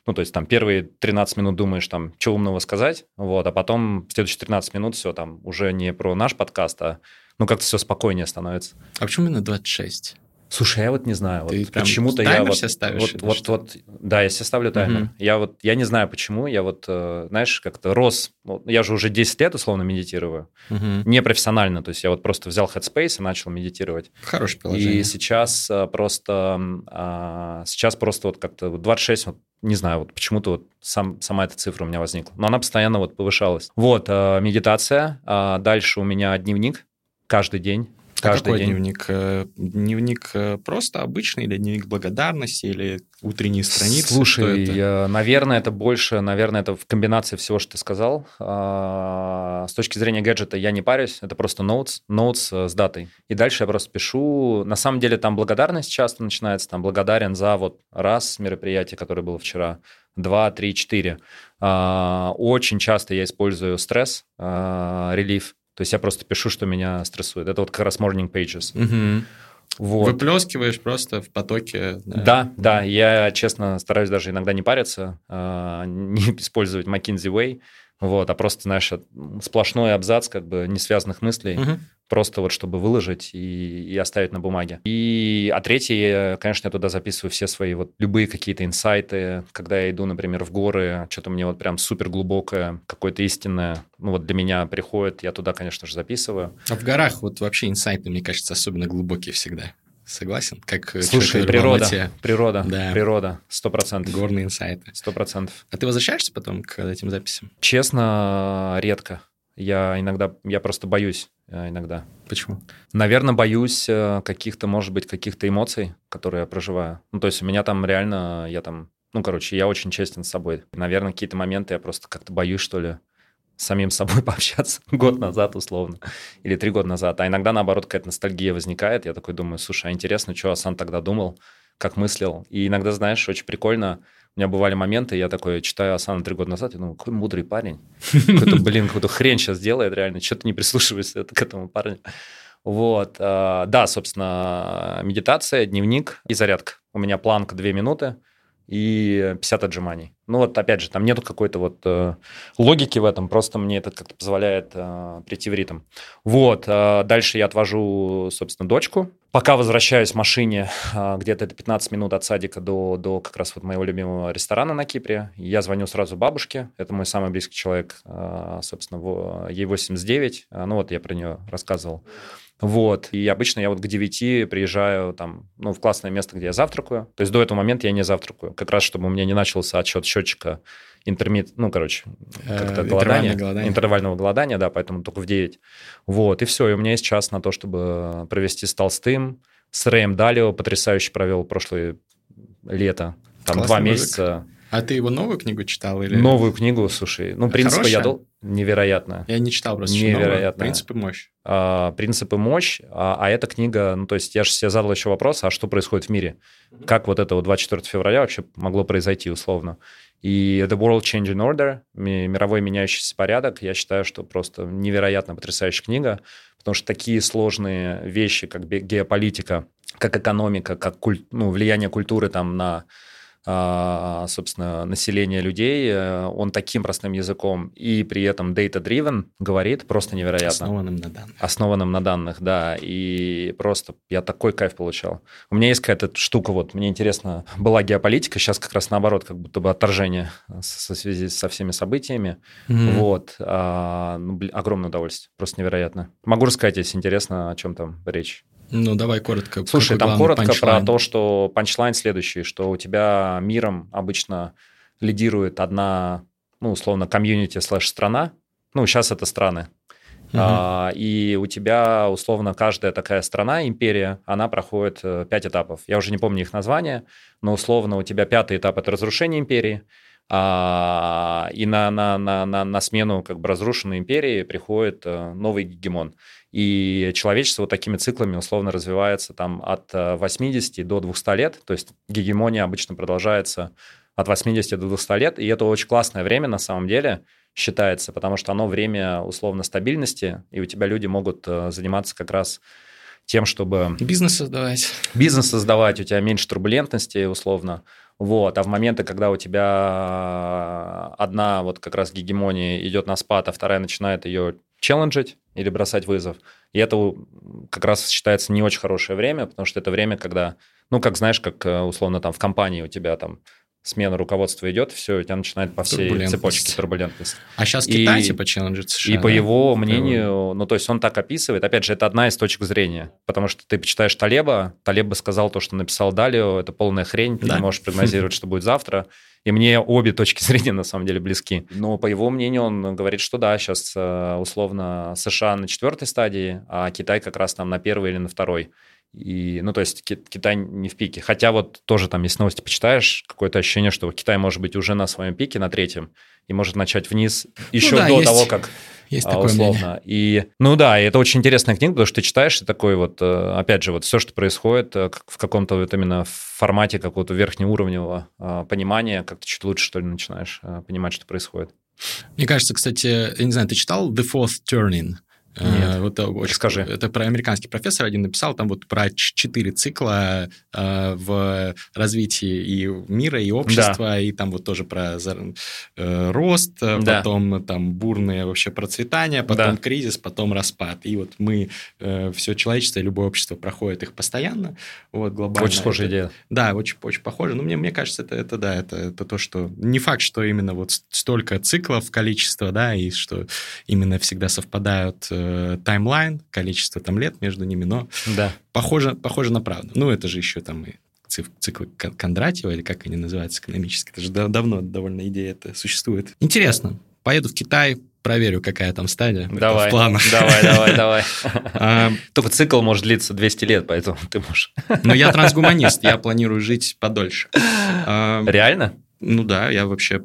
Ну, то есть там первые 13 минут думаешь, там, что умного сказать, вот, а потом следующие 13 минут все там уже не про наш подкаст, а ну, как-то все спокойнее становится. А почему именно 26? Слушай, я вот не знаю. Ты вот почему-то я вот, ставишь, вот, вот, вот, да, я себе ставлю таймер. Угу. Я вот, я не знаю почему, я вот, э, знаешь, как-то рос. Я же уже 10 лет условно медитирую, угу. не профессионально, то есть я вот просто взял Headspace и начал медитировать. Хорошее приложение. И сейчас э, просто, а, сейчас просто вот как-то 26, вот, не знаю, вот почему-то вот сам, сама эта цифра у меня возникла, но она постоянно вот повышалась. Вот э, медитация, а дальше у меня дневник каждый день а каждый какой день. дневник? Э, дневник э, просто обычный или дневник благодарности или утренние страницы? Слушай, это? наверное, это больше, наверное, это в комбинации всего, что ты сказал. А, с точки зрения гаджета я не парюсь, это просто notes, notes э, с датой. И дальше я просто пишу. На самом деле там благодарность часто начинается, там благодарен за вот раз мероприятие, которое было вчера, два, три, четыре. А, очень часто я использую стресс, релиф, то есть я просто пишу, что меня стрессует. Это вот как раз morning pages. Угу. Вот. Выплескиваешь просто в потоке. Да. да, да. Я, честно, стараюсь даже иногда не париться, а, <laughs> не использовать McKinsey Way, вот, а просто, знаешь, сплошной абзац как бы не связанных мыслей. Угу просто вот чтобы выложить и, и оставить на бумаге. И, а третье, конечно, я туда записываю все свои вот любые какие-то инсайты, когда я иду, например, в горы, что-то мне вот прям супер глубокое, какое-то истинное, ну вот для меня приходит, я туда, конечно же, записываю. А в горах вот вообще инсайты, мне кажется, особенно глубокие всегда. Согласен? Как Слушай, природа, природа, да. природа, сто процентов. Горные инсайты. Сто процентов. А ты возвращаешься потом к этим записям? Честно, редко. Я иногда, я просто боюсь э, иногда. Почему? Наверное, боюсь э, каких-то, может быть, каких-то эмоций, которые я проживаю. Ну, то есть у меня там реально, я там, ну, короче, я очень честен с собой. Наверное, какие-то моменты я просто как-то боюсь, что ли, самим собой <laughs> пообщаться год назад, условно, или три года назад. А иногда, наоборот, какая-то ностальгия возникает. Я такой думаю, слушай, а интересно, что Асан тогда думал, как мыслил. И иногда, знаешь, очень прикольно, у меня бывали моменты, я такой читаю Асана три года назад, и думаю, какой мудрый парень. Какой-то, блин, какую-то хрень сейчас делает реально, что ты не прислушиваешься <laughs> к этому парню. Вот, а, да, собственно, медитация, дневник и зарядка. У меня планка две минуты и 50 отжиманий. Ну вот, опять же, там нету какой-то вот э, логики в этом, просто мне это как-то позволяет э, прийти в ритм. Вот, э, дальше я отвожу, собственно, дочку. Пока возвращаюсь в машине, э, где-то это 15 минут от садика до, до как раз вот моего любимого ресторана на Кипре, я звоню сразу бабушке, это мой самый близкий человек, э, собственно, ей 89, э, ну вот я про нее рассказывал. Вот. И обычно я вот к 9 приезжаю там, ну, в классное место, где я завтракаю. То есть до этого момента я не завтракаю. Как раз, чтобы у меня не начался отсчет счетчика интермит, ну, короче, как-то э, голодание, голодание. Интервального голодания, да, поэтому только в 9. Вот, и все. И у меня есть час на то, чтобы провести с Толстым, С Рэем Далио потрясающе провел прошлое лето. Там Классный два мужик. месяца. А ты его новую книгу читал или... Новую книгу, слушай. Ну, принципы я Хорошая? дол... Невероятно. Я не читал просто. Невероятно. Принципы мощь. а, принципы мощь, а, а эта книга, ну, то есть я же себе задал еще вопрос, а что происходит в мире? Как вот это вот 24 февраля вообще могло произойти условно? И The World Changing Order, ми- мировой меняющийся порядок, я считаю, что просто невероятно потрясающая книга, потому что такие сложные вещи, как бе- геополитика, как экономика, как куль- ну, влияние культуры там на собственно, население людей, э, он таким простым языком и при этом data-driven говорит просто невероятно Основанным на данных. основанным на данных, да, и просто я такой кайф получал. У меня есть какая-то штука, вот, мне интересно, была геополитика, сейчас как раз наоборот, как будто бы отторжение в связи со всеми событиями, Мгм. вот, а, ну, блин, огромное удовольствие, просто невероятно. Могу рассказать, если интересно, о чем там речь. Ну, давай коротко. Слушай, там коротко панчлайн? про то, что punchline следующий, что у тебя миром обычно лидирует одна, ну, условно, комьюнити слэш страна, ну, сейчас это страны, Мгм. а, и у тебя, условно, каждая такая страна, империя, она проходит э, пять этапов. Я уже не помню их названия, но, условно, у тебя пятый этап – это разрушение империи, а, и на, на, на, на, на смену как бы разрушенной империи приходит э, новый гегемон. И человечество вот такими циклами условно развивается там от э, 80 до 200 лет, то есть гегемония обычно продолжается от 80 до 200 лет, и это очень классное время на самом деле считается, потому что оно время условно стабильности, и у тебя люди могут э, заниматься как раз тем, чтобы Бизнес создавать. бизнес создавать, у тебя меньше турбулентности условно. Вот. А в моменты, когда у тебя одна вот как раз гегемония идет на спад, а вторая начинает ее челленджить или бросать вызов, и это как раз считается не очень хорошее время, потому что это время, когда, ну, как знаешь, как э, условно там в компании у тебя там смена руководства идет, все, у тебя начинает по всей цепочке турбулентность. А сейчас И- Китай типа челленджит США. И по да? его мнению, ну, то есть он так описывает, опять же, это одна из точек зрения, потому что ты почитаешь Талеба, Талеб бы сказал то, что написал Далио, это полная хрень, ты Да. не можешь <laughs> прогнозировать, что будет завтра, и мне обе точки <laughs> зрения на самом деле близки. Но по его мнению он говорит, что да, сейчас э, условно США на четвертой стадии, а Китай как раз там на первой или на второй. И, ну, то есть Ки- Китай не в пике. Хотя вот тоже там, если новости почитаешь, какое-то ощущение, что Китай может быть уже на своем пике, на третьем, и может начать вниз еще да, до есть. того, как Есть а, такое мнение. условно. И, ну да, и это очень интересная книга, потому что ты читаешь и такой вот, э, опять же, вот все, что происходит э, в каком-то вот именно формате какого-то верхнеуровневого э, понимания, как ты чуть лучше, что ли, начинаешь понимать, что происходит. Мне кажется, кстати, я не знаю, ты читал The Fourth Turning? Э, Нет. Вот это очень, Расскажи. Это про американский профессор один написал, там вот про четыре цикла э, в развитии и мира, и общества, и там вот тоже про э, рост, э, Да. потом там бурное вообще процветание, потом Да. кризис, потом распад. И вот мы, все человечество и любое общество проходит их постоянно. Вот глобально. Очень схожая идея. Да, очень, очень похоже. Но мне, мне кажется, это, это да, это, это то, что... Не факт, что именно вот столько циклов, количество, да, и что именно всегда совпадают э, таймлайн, количество там лет между ними, но Да. похоже, похоже на правду. Ну, это же еще там и циклы Кон- Кондратьева, или как они называются экономически. Это же да- давно довольно идея это существует. Интересно. Поеду в Китай, проверю, какая там стадия. Давай, в планах. давай, давай, <laughs> давай. А, Только цикл может длиться 200 лет, поэтому ты можешь... Но я трансгуманист, я планирую жить подольше. А, Реально? Ну да, я вообще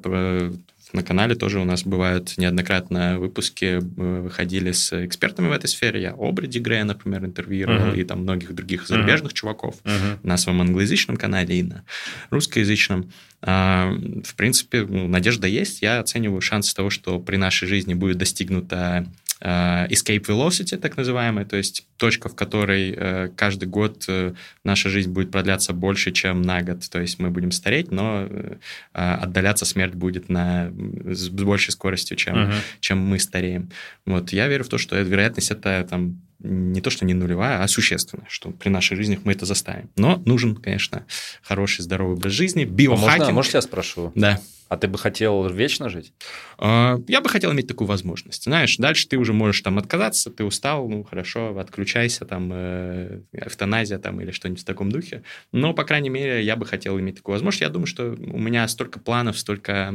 на канале тоже у нас бывают неоднократно выпуски, э, выходили с экспертами в этой сфере. Я Обри Дигрея, например, интервьюировал, Мгм. и там многих других зарубежных чуваков Мгм. на своем англоязычном канале и на русскоязычном. А, В принципе, ну, надежда есть. Я оцениваю шансы того, что при нашей жизни будет достигнута escape velocity, так называемая, то есть точка, в которой э, каждый год э, наша жизнь будет продляться больше, чем на год. То есть мы будем стареть, но э, а, отдаляться смерть будет на, с большей скоростью, чем, Мгм. чем мы стареем. Вот, я верю в то, что вероятность это там не то, что не нулевая, а существенная, что при нашей жизни мы это заставим. Но нужен, конечно, хороший, здоровый образ жизни, А биохакинг. Можно, может, я спрошу? Да. А ты бы хотел вечно жить? А, Я бы хотел иметь такую возможность. Знаешь, дальше ты уже можешь там отказаться, ты устал, ну хорошо, отключайся, там, э, эвтаназия там или что-нибудь в таком духе. Но, по крайней мере, я бы хотел иметь такую возможность. Я думаю, что у меня столько планов, столько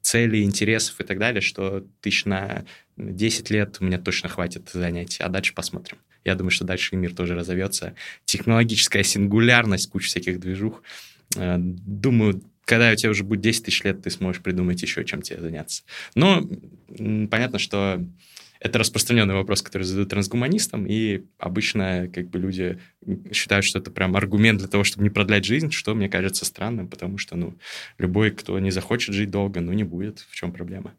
целей, интересов и так далее, что тысяч на 10 лет у меня точно хватит занятий, а дальше посмотрим. Я думаю, что дальше мир тоже разовьется. Технологическая сингулярность, куча всяких движух. Э, думаю, когда у тебя уже будет 10 тысяч лет, ты сможешь придумать еще, чем тебе заняться. Но понятно, что это распространенный вопрос, который задают трансгуманистам, и обычно как бы люди считают, что это прям аргумент для того, чтобы не продлять жизнь, что мне кажется странным, потому что, ну, любой, кто не захочет жить долго, ну, не будет. В чем проблема?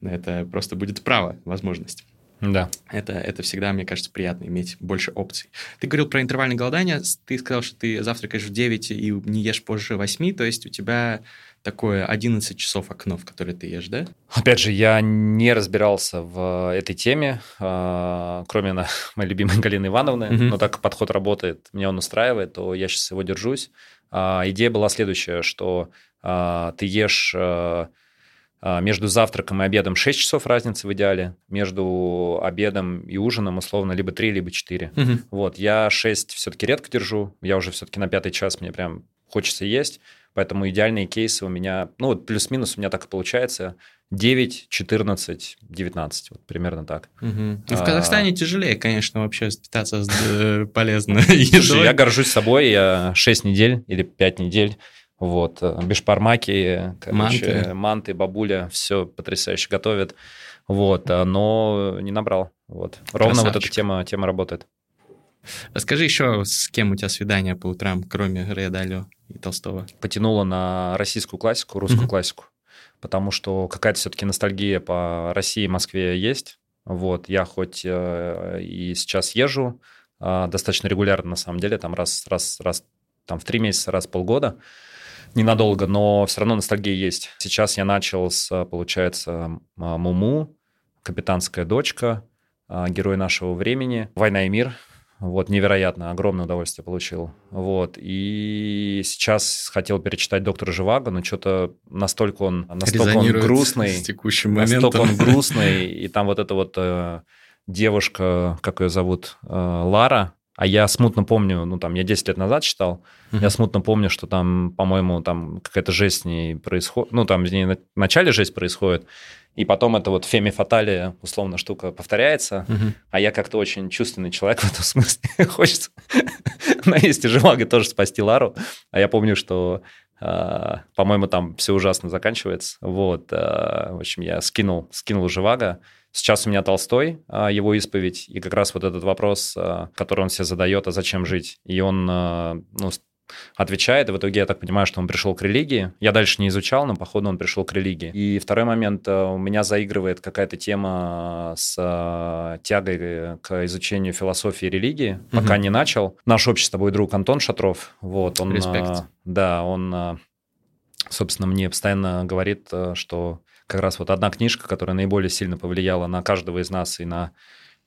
Это просто будет право, возможность. Да. Это, это всегда, мне кажется, приятно иметь больше опций. Ты говорил про интервальное голодание. Ты сказал, что ты завтракаешь в 9 и не ешь позже 8, то есть у тебя такое 11 часов окно, в которое ты ешь, да? Опять же, я не разбирался в этой теме, а, кроме на <laughs> моей любимой Галины Ивановны, mm-hmm. но так как подход работает, меня он устраивает, то я сейчас его держусь. А, идея была следующая, что а, ты ешь между завтраком и обедом 6 часов разницы в идеале, между обедом и ужином условно либо 3, либо 4. Угу. Вот, я 6 все-таки редко держу, я уже все-таки на пятый час мне прям хочется есть, Поэтому идеальные кейсы у меня, ну, вот плюс-минус у меня так и получается. 9, 14, 19, вот примерно так. Угу. Ну, в а, Казахстане тяжелее, конечно, вообще питаться э, полезно. Я горжусь собой, я 6 недель или 5 недель вот, э, бешпармаки, короче, манты. манты, бабуля, все потрясающе готовят. Вот, э, но не набрал. Вот. Ровно Красавчик. вот эта тема, тема работает. Расскажи еще, с кем у тебя свидание по утрам, кроме Рэя Далио и Толстого? Потянуло на российскую классику, русскую mm-hmm. классику, потому что какая-то все-таки ностальгия по России и Москве есть. Вот, я хоть э, и сейчас езжу э, достаточно регулярно, на самом деле, там раз, раз, раз, там в три месяца, раз в полгода, ненадолго, но все равно ностальгия есть. Сейчас я начал с, получается, Муму, «Капитанская дочка», э, герой нашего времени, «Война и мир», вот, невероятно, огромное удовольствие получил. Вот, и сейчас хотел перечитать «Доктора Живаго», но что-то настолько он, настолько он грустный. с текущим моментом. Настолько он <laughs> грустный, и там вот эта вот э, девушка, как ее зовут, э, Лара, а я смутно помню, ну, там, я 10 лет назад читал, uh-huh. я смутно помню, что там, по-моему, там какая-то жесть с ней происходит, ну, там, в ней в начале жесть происходит, и потом это вот феми фаталия, условно, штука повторяется, uh-huh. а я как-то очень чувственный человек в этом <laughs> смысле, <laughs> хочется <laughs> на месте Живаго тоже спасти Лару, а я помню, что Uh, по-моему, там все ужасно заканчивается. Вот, uh, в общем, я скинул, скинул Живаго, Сейчас у меня Толстой, а, его исповедь, и как раз вот этот вопрос, а, который он себе задает, а зачем жить? И он а, ну, отвечает, и в итоге я так понимаю, что он пришел к религии. Я дальше не изучал, но, походу, он пришел к религии. И второй момент, у меня заигрывает какая-то тема с тягой к изучению философии и религии. Угу. Пока не начал. Наш общий с тобой друг Антон Шатров, вот, он... Респект. Да, он, собственно, мне постоянно говорит, что как раз вот одна книжка, которая наиболее сильно повлияла на каждого из нас и на,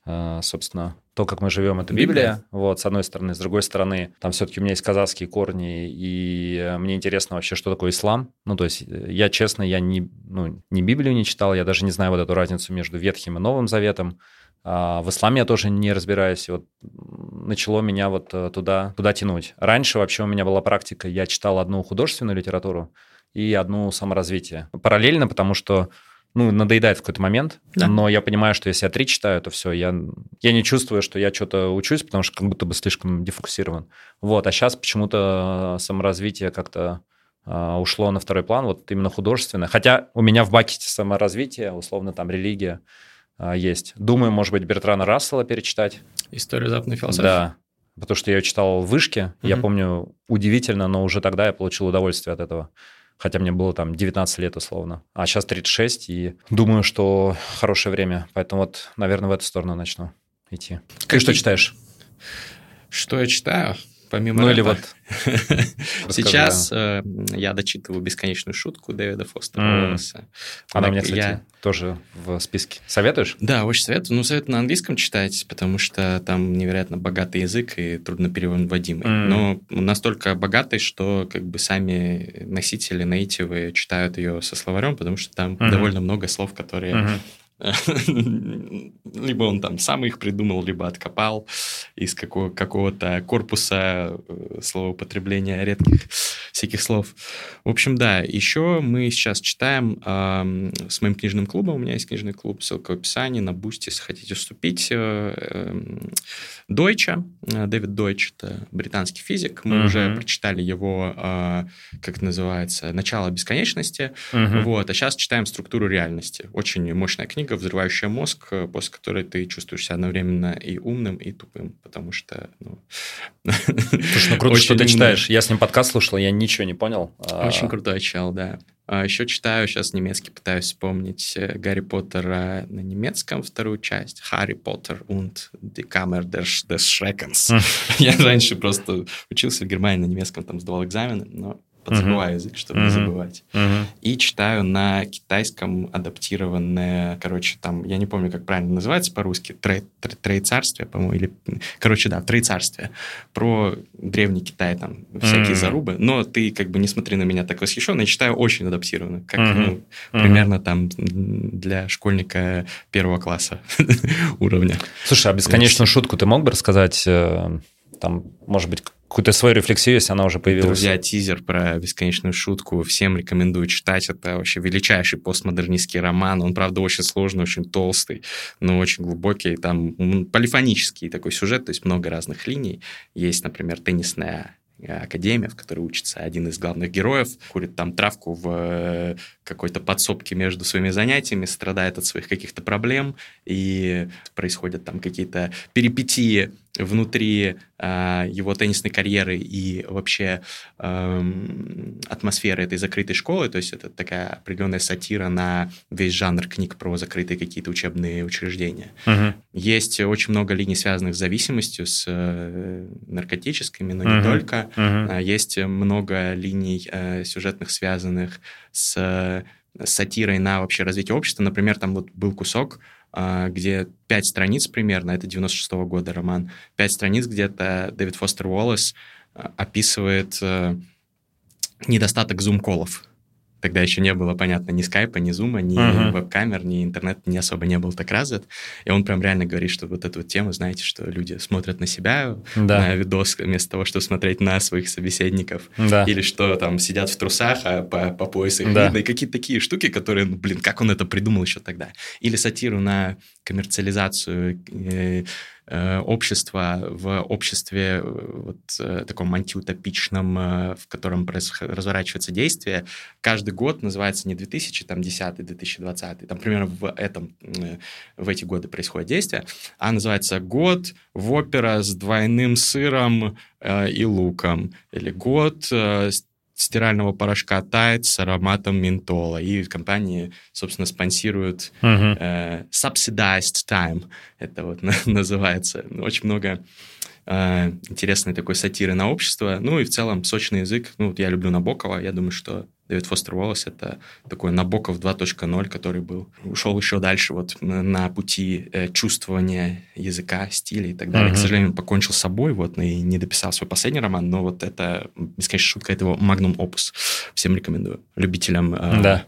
э, собственно, то, как мы живем, это Библия. Библия. Вот, с одной стороны. С другой стороны, там все-таки у меня есть казахские корни, и мне интересно вообще, что такое ислам. Ну, то есть, э, я, честно, я не, ну, не Библию не читал, я даже не знаю вот эту разницу между Ветхим и Новым Заветом. А в исламе я тоже не разбираюсь. И вот начало меня вот э, туда, туда тянуть. Раньше вообще у меня была практика, я читал одну художественную литературу, и одну саморазвитие. Параллельно, потому что ну, надоедает в какой-то момент, да. но я понимаю, что если я три читаю, то все, я, я не чувствую, что я что-то учусь, потому что как будто бы слишком дефокусирован. Вот, а сейчас почему-то саморазвитие как-то uh, ушло на второй план, вот именно художественное. Хотя у меня в бакете саморазвитие, условно, там религия uh, есть. Думаю, может быть, Бертрана Рассела перечитать. История западной философии. Да, потому что я ее читал в вышке. Угу. Я помню, удивительно, но уже тогда я получил удовольствие от этого хотя мне было там 19 лет условно. А сейчас 36, и думаю, что хорошее время. Поэтому вот, наверное, в эту сторону начну идти. Ты что читаешь? Что я читаю? Помимо ну рэпа. или вот <laughs> Сейчас э, я дочитываю бесконечную шутку Дэвида Фостера mm. Она у меня, кстати, я... тоже в списке. Советуешь? Да, очень советую. Ну, советую на английском читать, потому что там невероятно богатый язык и трудно переводимый. Mm. Но настолько богатый, что как бы сами носители, нейтивы читают ее со словарем, потому что там mm-hmm. довольно много слов, которые mm-hmm <laughs> либо он там сам их придумал, либо откопал из какого- какого-то корпуса э, словоупотребления редких всяких слов. В общем, да, еще мы сейчас читаем э, с моим книжным клубом, у меня есть книжный клуб, ссылка в описании, на Бусти, если хотите вступить. Э, э, Дойча, Дэвид Дойч, это британский физик, мы uh-huh. уже прочитали его, э, как называется, «Начало бесконечности», uh-huh. вот, а сейчас читаем «Структуру реальности». Очень мощная книга, взрывающая мозг, э, после которой ты чувствуешь себя одновременно и умным, и тупым, потому что... Ну, <laughs> Слушай, ну круто, что ты читаешь. Я с ним подкаст слушал, я ничего не понял. А, очень крутой чел, да. А еще читаю, сейчас немецкий пытаюсь вспомнить э, Гарри Поттера на немецком вторую часть. Харри Поттер und die Kammer des, des Schreckens. Хм. <laughs> Я раньше просто учился в Германии на немецком, там сдавал экзамены, но подзабываю uh-huh. язык, чтобы uh-huh. не забывать. Uh-huh. И читаю на китайском адаптированное, короче, там, я не помню, как правильно называется по-русски, трей, троецарствие, по-моему, или, короче, да, троецарствие, про древний Китай, там, всякие uh-huh. зарубы, но ты, как бы, не смотри на меня так восхищенно, я читаю очень адаптированно, как, uh-huh. ну, uh-huh. примерно там для школьника первого класса <laughs> уровня. Слушай, а бесконечную шутку ты мог бы рассказать, э, там, может быть, какую-то свою рефлексию, если она уже появилась. Друзья, тизер про бесконечную шутку. Всем рекомендую читать. Это вообще величайший постмодернистский роман. Он, правда, очень сложный, очень толстый, но очень глубокий. Там полифонический такой сюжет, то есть много разных линий. Есть, например, теннисная академия, в которой учится один из главных героев, курит там травку в э, какой-то подсобке между своими занятиями, страдает от своих каких-то проблем, и происходят там какие-то перипетии внутри э, его теннисной карьеры и вообще э, атмосферы этой закрытой школы, то есть это такая определенная сатира на весь жанр книг про закрытые какие-то учебные учреждения. Uh-huh. Есть очень много линий, связанных с зависимостью, с э, наркотическими, но uh-huh. не только. Uh-huh. Есть много линий э, сюжетных, связанных с сатирой на вообще развитие общества. Например, там вот был кусок, где пять страниц примерно, это 96 -го года роман, пять страниц где-то Дэвид Фостер Уоллес а, описывает э, недостаток зум-колов. Тогда еще не было, понятно, ни скайпа, ни зума, ни uh-huh. веб-камер, ни интернет не особо не был так развит. И он прям реально говорит, что вот эту вот тему, знаете, что люди смотрят на себя, да. на видос, вместо того, чтобы смотреть на своих собеседников. Да. Или что там сидят в трусах, а по, по пояс их да. видно. И какие-то такие штуки, которые, ну, блин, как он это придумал еще тогда. Или сатиру на коммерциализацию э, общества в обществе э, вот э, таком антиутопичном, в котором разворачивается действие, каждый год называется не 2010, 2020, там примерно в, этом, в эти годы происходит действие, а называется «Год в опера с двойным сыром и луком» или «Год с стирального порошка Tide с ароматом ментола. И компании, собственно, спонсируют uh-huh. э, Subsidized Time. Это вот <laughs> называется. Очень много э, интересной такой сатиры на общество. Ну и в целом сочный язык. Ну, вот я люблю Набокова. Я думаю, что Дэвид Фостер Уоллес — это такой Набоков 2.0, который был, ушел еще дальше вот на пути э, чувствования языка, стиля и так далее. Uh-huh. К сожалению, покончил с собой вот и не дописал свой последний роман, но вот это, бесконечная шутка, это его магнум опус. Всем рекомендую. Любителям... Э, да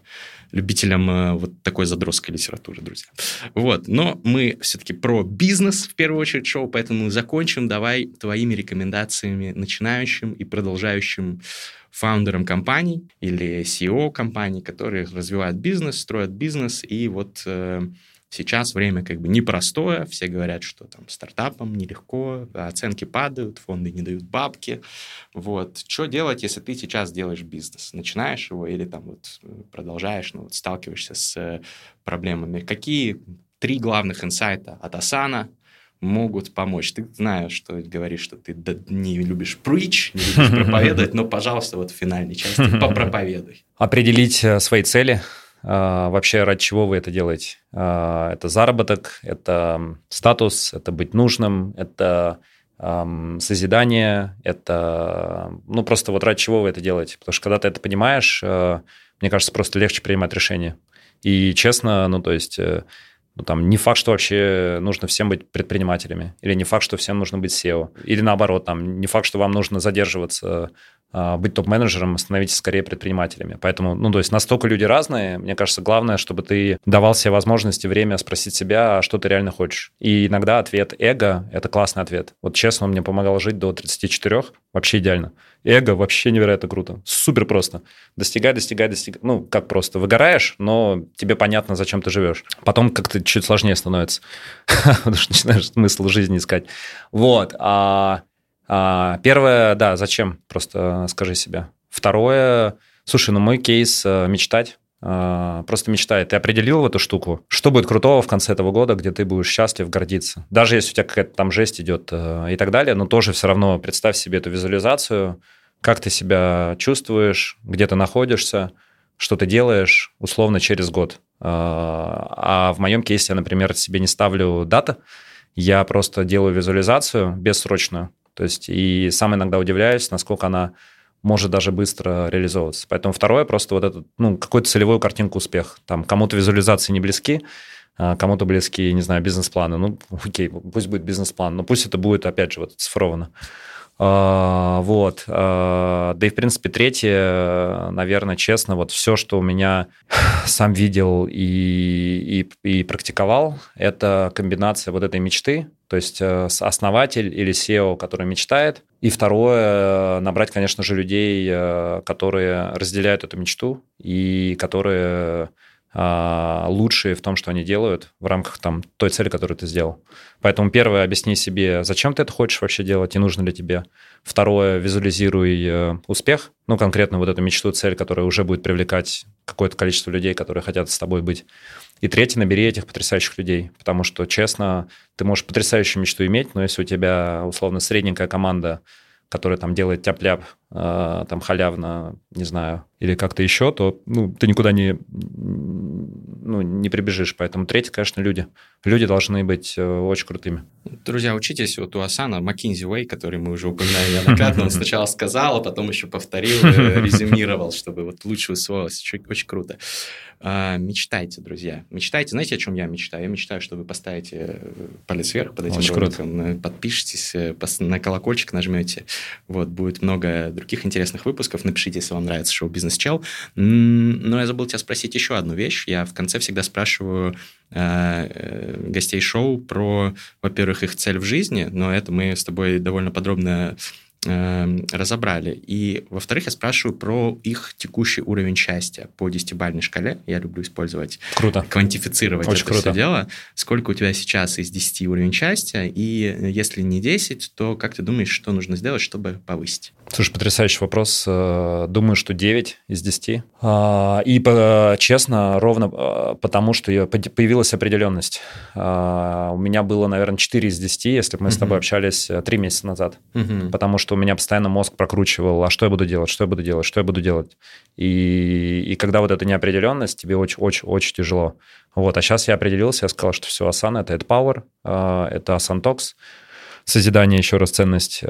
любителям э, вот такой задротской литературы, друзья. Вот, но мы все-таки про бизнес в первую очередь шоу, поэтому закончим давай твоими рекомендациями начинающим и продолжающим фаундерам компаний или CEO компаний, которые развивают бизнес, строят бизнес, и вот э, сейчас время как бы непростое, все говорят, что там стартапам нелегко, оценки падают, фонды не дают бабки, вот. Что делать, если ты сейчас делаешь бизнес? Начинаешь его или там вот продолжаешь, ну вот сталкиваешься с э, проблемами? Какие три главных инсайта от Асана, могут помочь. Ты знаешь, что говоришь, что ты не любишь preach, не любишь проповедовать, но, пожалуйста, вот в финальной части <laughs> попроповедуй. Определить э, свои цели, вообще ради чего вы это делаете. А, это заработок, это статус, это быть нужным, это созидание, это, ну, просто вот ради чего вы это делаете. Потому что когда ты это понимаешь, э, мне кажется, просто легче принимать решения. И честно, ну, то есть э, ну, там, не факт, что вообще нужно всем быть предпринимателями, или не факт, что всем нужно быть SEO, или наоборот, там, не факт, что вам нужно задерживаться, а, быть топ-менеджером, становитесь скорее предпринимателями. Поэтому, ну, то есть настолько люди разные, мне кажется, главное, чтобы ты давал себе возможности, время спросить себя, а что ты реально хочешь. И иногда ответ эго – это классный ответ. Вот честно, он мне помогал жить до 34, вообще идеально. Эго вообще невероятно круто. Супер просто. Достигай, достигай, достигай. Ну, как просто. Выгораешь, но тебе понятно, зачем ты живешь. Потом как-то чуть сложнее становится. <laughs> Потому что начинаешь смысл жизни искать. Вот. А, а первое, да, зачем? Просто скажи себе. Второе, слушай, ну мой кейс э, мечтать просто мечтает. Ты определил эту штуку, что будет крутого в конце этого года, где ты будешь счастлив, гордиться. Даже если у тебя какая-то там жесть идет э, и так далее, но тоже все равно представь себе эту визуализацию, как ты себя чувствуешь, где ты находишься, что ты делаешь условно через год. А, а в моем кейсе я, например, себе не ставлю дата, я просто делаю визуализацию бессрочную. То есть и сам иногда удивляюсь, насколько она может даже быстро реализовываться. Поэтому второе, просто вот этот, ну, какую-то целевую картинку успех. Там кому-то визуализации не близки, а кому-то близки, не знаю, бизнес-планы. Ну, окей, пусть будет бизнес-план, но пусть это будет, опять же, вот цифровано. А, вот. А, да и, в принципе, третье, наверное, честно, вот все, что у меня <laughs> сам видел и, и, и практиковал, это комбинация вот этой мечты, то есть э, основатель или SEO, который мечтает. И второе, набрать, конечно же, людей, э, которые разделяют эту мечту и которые лучшие в том, что они делают в рамках там, той цели, которую ты сделал. Поэтому первое, объясни себе, зачем ты это хочешь вообще делать и нужно ли тебе. Второе, визуализируй э, успех, ну, конкретно вот эту мечту, цель, которая уже будет привлекать какое-то количество людей, которые хотят с тобой быть. И третье, набери этих потрясающих людей, потому что, честно, ты можешь потрясающую мечту иметь, но если у тебя, условно, средненькая команда, которая там делает тяп-ляп, там халявно, не знаю, или как-то еще, то ну, ты никуда не, ну, не прибежишь. Поэтому третье, конечно, люди. Люди должны быть э, очень крутыми. Друзья, учитесь вот у Асана Маккинзи Уэй, который мы уже упоминали неоднократно. Он сначала сказал, а потом еще повторил, э, <laughs> резюмировал, чтобы вот лучше усвоилось. Очень круто. А, мечтайте, друзья. Мечтайте. Знаете, о чем я мечтаю? Я мечтаю, что вы поставите э, палец вверх под этим Очень роликом, круто. подпишитесь, э, на колокольчик нажмете. Вот, будет много других интересных выпусков. Напишите, если вам нравится шоу «Бизнес Чел». Но я забыл тебя спросить еще одну вещь. Я в конце всегда спрашиваю э, гостей шоу про, во-первых, их цель в жизни, но это мы с тобой довольно подробно разобрали. И, во-вторых, я спрашиваю про их текущий уровень счастья по десятибальной шкале. Я люблю использовать, круто. квантифицировать Очень это круто. все дело. Сколько у тебя сейчас из 10 уровень счастья? И если не 10, то как ты думаешь, что нужно сделать, чтобы повысить? Слушай, потрясающий вопрос. Э, думаю, что 9 из 10. А, и честно, ровно э, потому, что появилась определенность. А, у меня было, наверное, 4 из 10, если бы мы uh-huh. с тобой общались 3 э, месяца назад. Uh-huh. Потому что у меня постоянно мозг прокручивал, а что я буду делать, что я буду делать, что я буду делать. И, и когда вот эта неопределенность, тебе очень-очень-очень тяжело. Вот, а сейчас я определился, я сказал, что все, Asana — это Power, это Asantox, созидание, еще раз ценность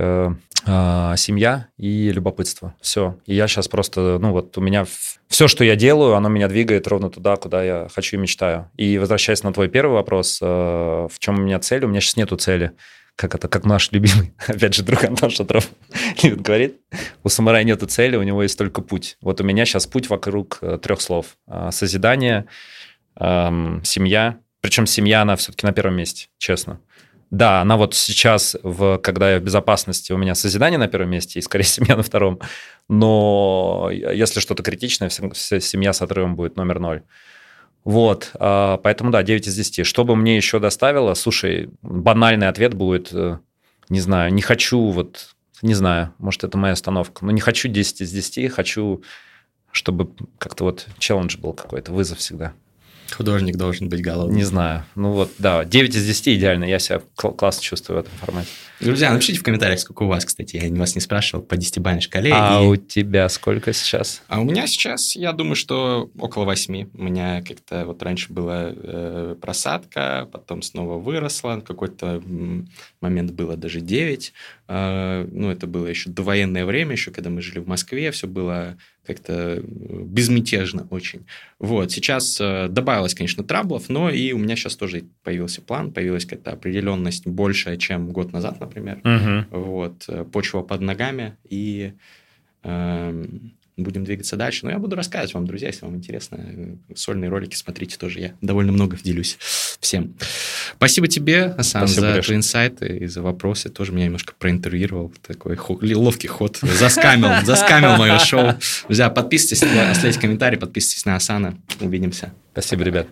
а, семья и любопытство. Все. И я сейчас просто, ну вот у меня все, что я делаю, оно меня двигает ровно туда, куда я хочу и мечтаю. И возвращаясь на твой первый вопрос, э, в чем у меня цель? У меня сейчас нету цели. Как это, как наш любимый, <laughs> опять же, друг Антон Шатров <laughs> говорит, у самурая нету цели, у него есть только путь. Вот у меня сейчас путь вокруг э, трех слов. А, созидание, эм, семья. Причем семья, она все-таки на первом месте, честно. Да, она вот сейчас, в, когда я в безопасности, у меня созидание на первом месте и, скорее, семья <laughs> на втором. Но если что-то критичное, семья с отрывом будет номер ноль. Вот, а, поэтому да, 9 из 10. Что бы мне еще доставило? Слушай, банальный ответ будет, э, не знаю, не хочу, вот, не знаю, может, это моя остановка, но не хочу 10 из 10, хочу, чтобы как-то вот челлендж был какой-то, вызов всегда. Художник должен быть голодным. Не знаю. Ну вот, да, 9 из 10 идеально. Я себя классно чувствую в этом формате. Друзья, напишите в комментариях, сколько у вас, кстати. Я вас не спрашивал по 10-бальной шкале. А и... у тебя сколько сейчас? А у меня сейчас, я думаю, что около 8. У меня как-то вот раньше была э, просадка, потом снова выросла. Какой-то момент было даже 9. Э, ну, это было еще довоенное время, еще когда мы жили в Москве. Все было как-то э, безмятежно очень. Вот, сейчас э, добавилось, конечно, траблов, но и у меня сейчас тоже появился план, появилась какая-то определенность большая, чем год назад, например. Угу. Вот, э, почва под ногами и... Э, будем двигаться дальше. Но я буду рассказывать вам, друзья, если вам интересно. Сольные ролики смотрите тоже. Я довольно много делюсь всем. Спасибо тебе, Асан, Спасибо, за твои инсайты и за вопросы. Тоже меня немножко проинтервьюировал. Такой ловкий ход. Заскамил, <laughs> заскамил мое шоу. Друзья, подписывайтесь, оставляйте комментарии, подписывайтесь на Асана. Увидимся. Спасибо, ребят.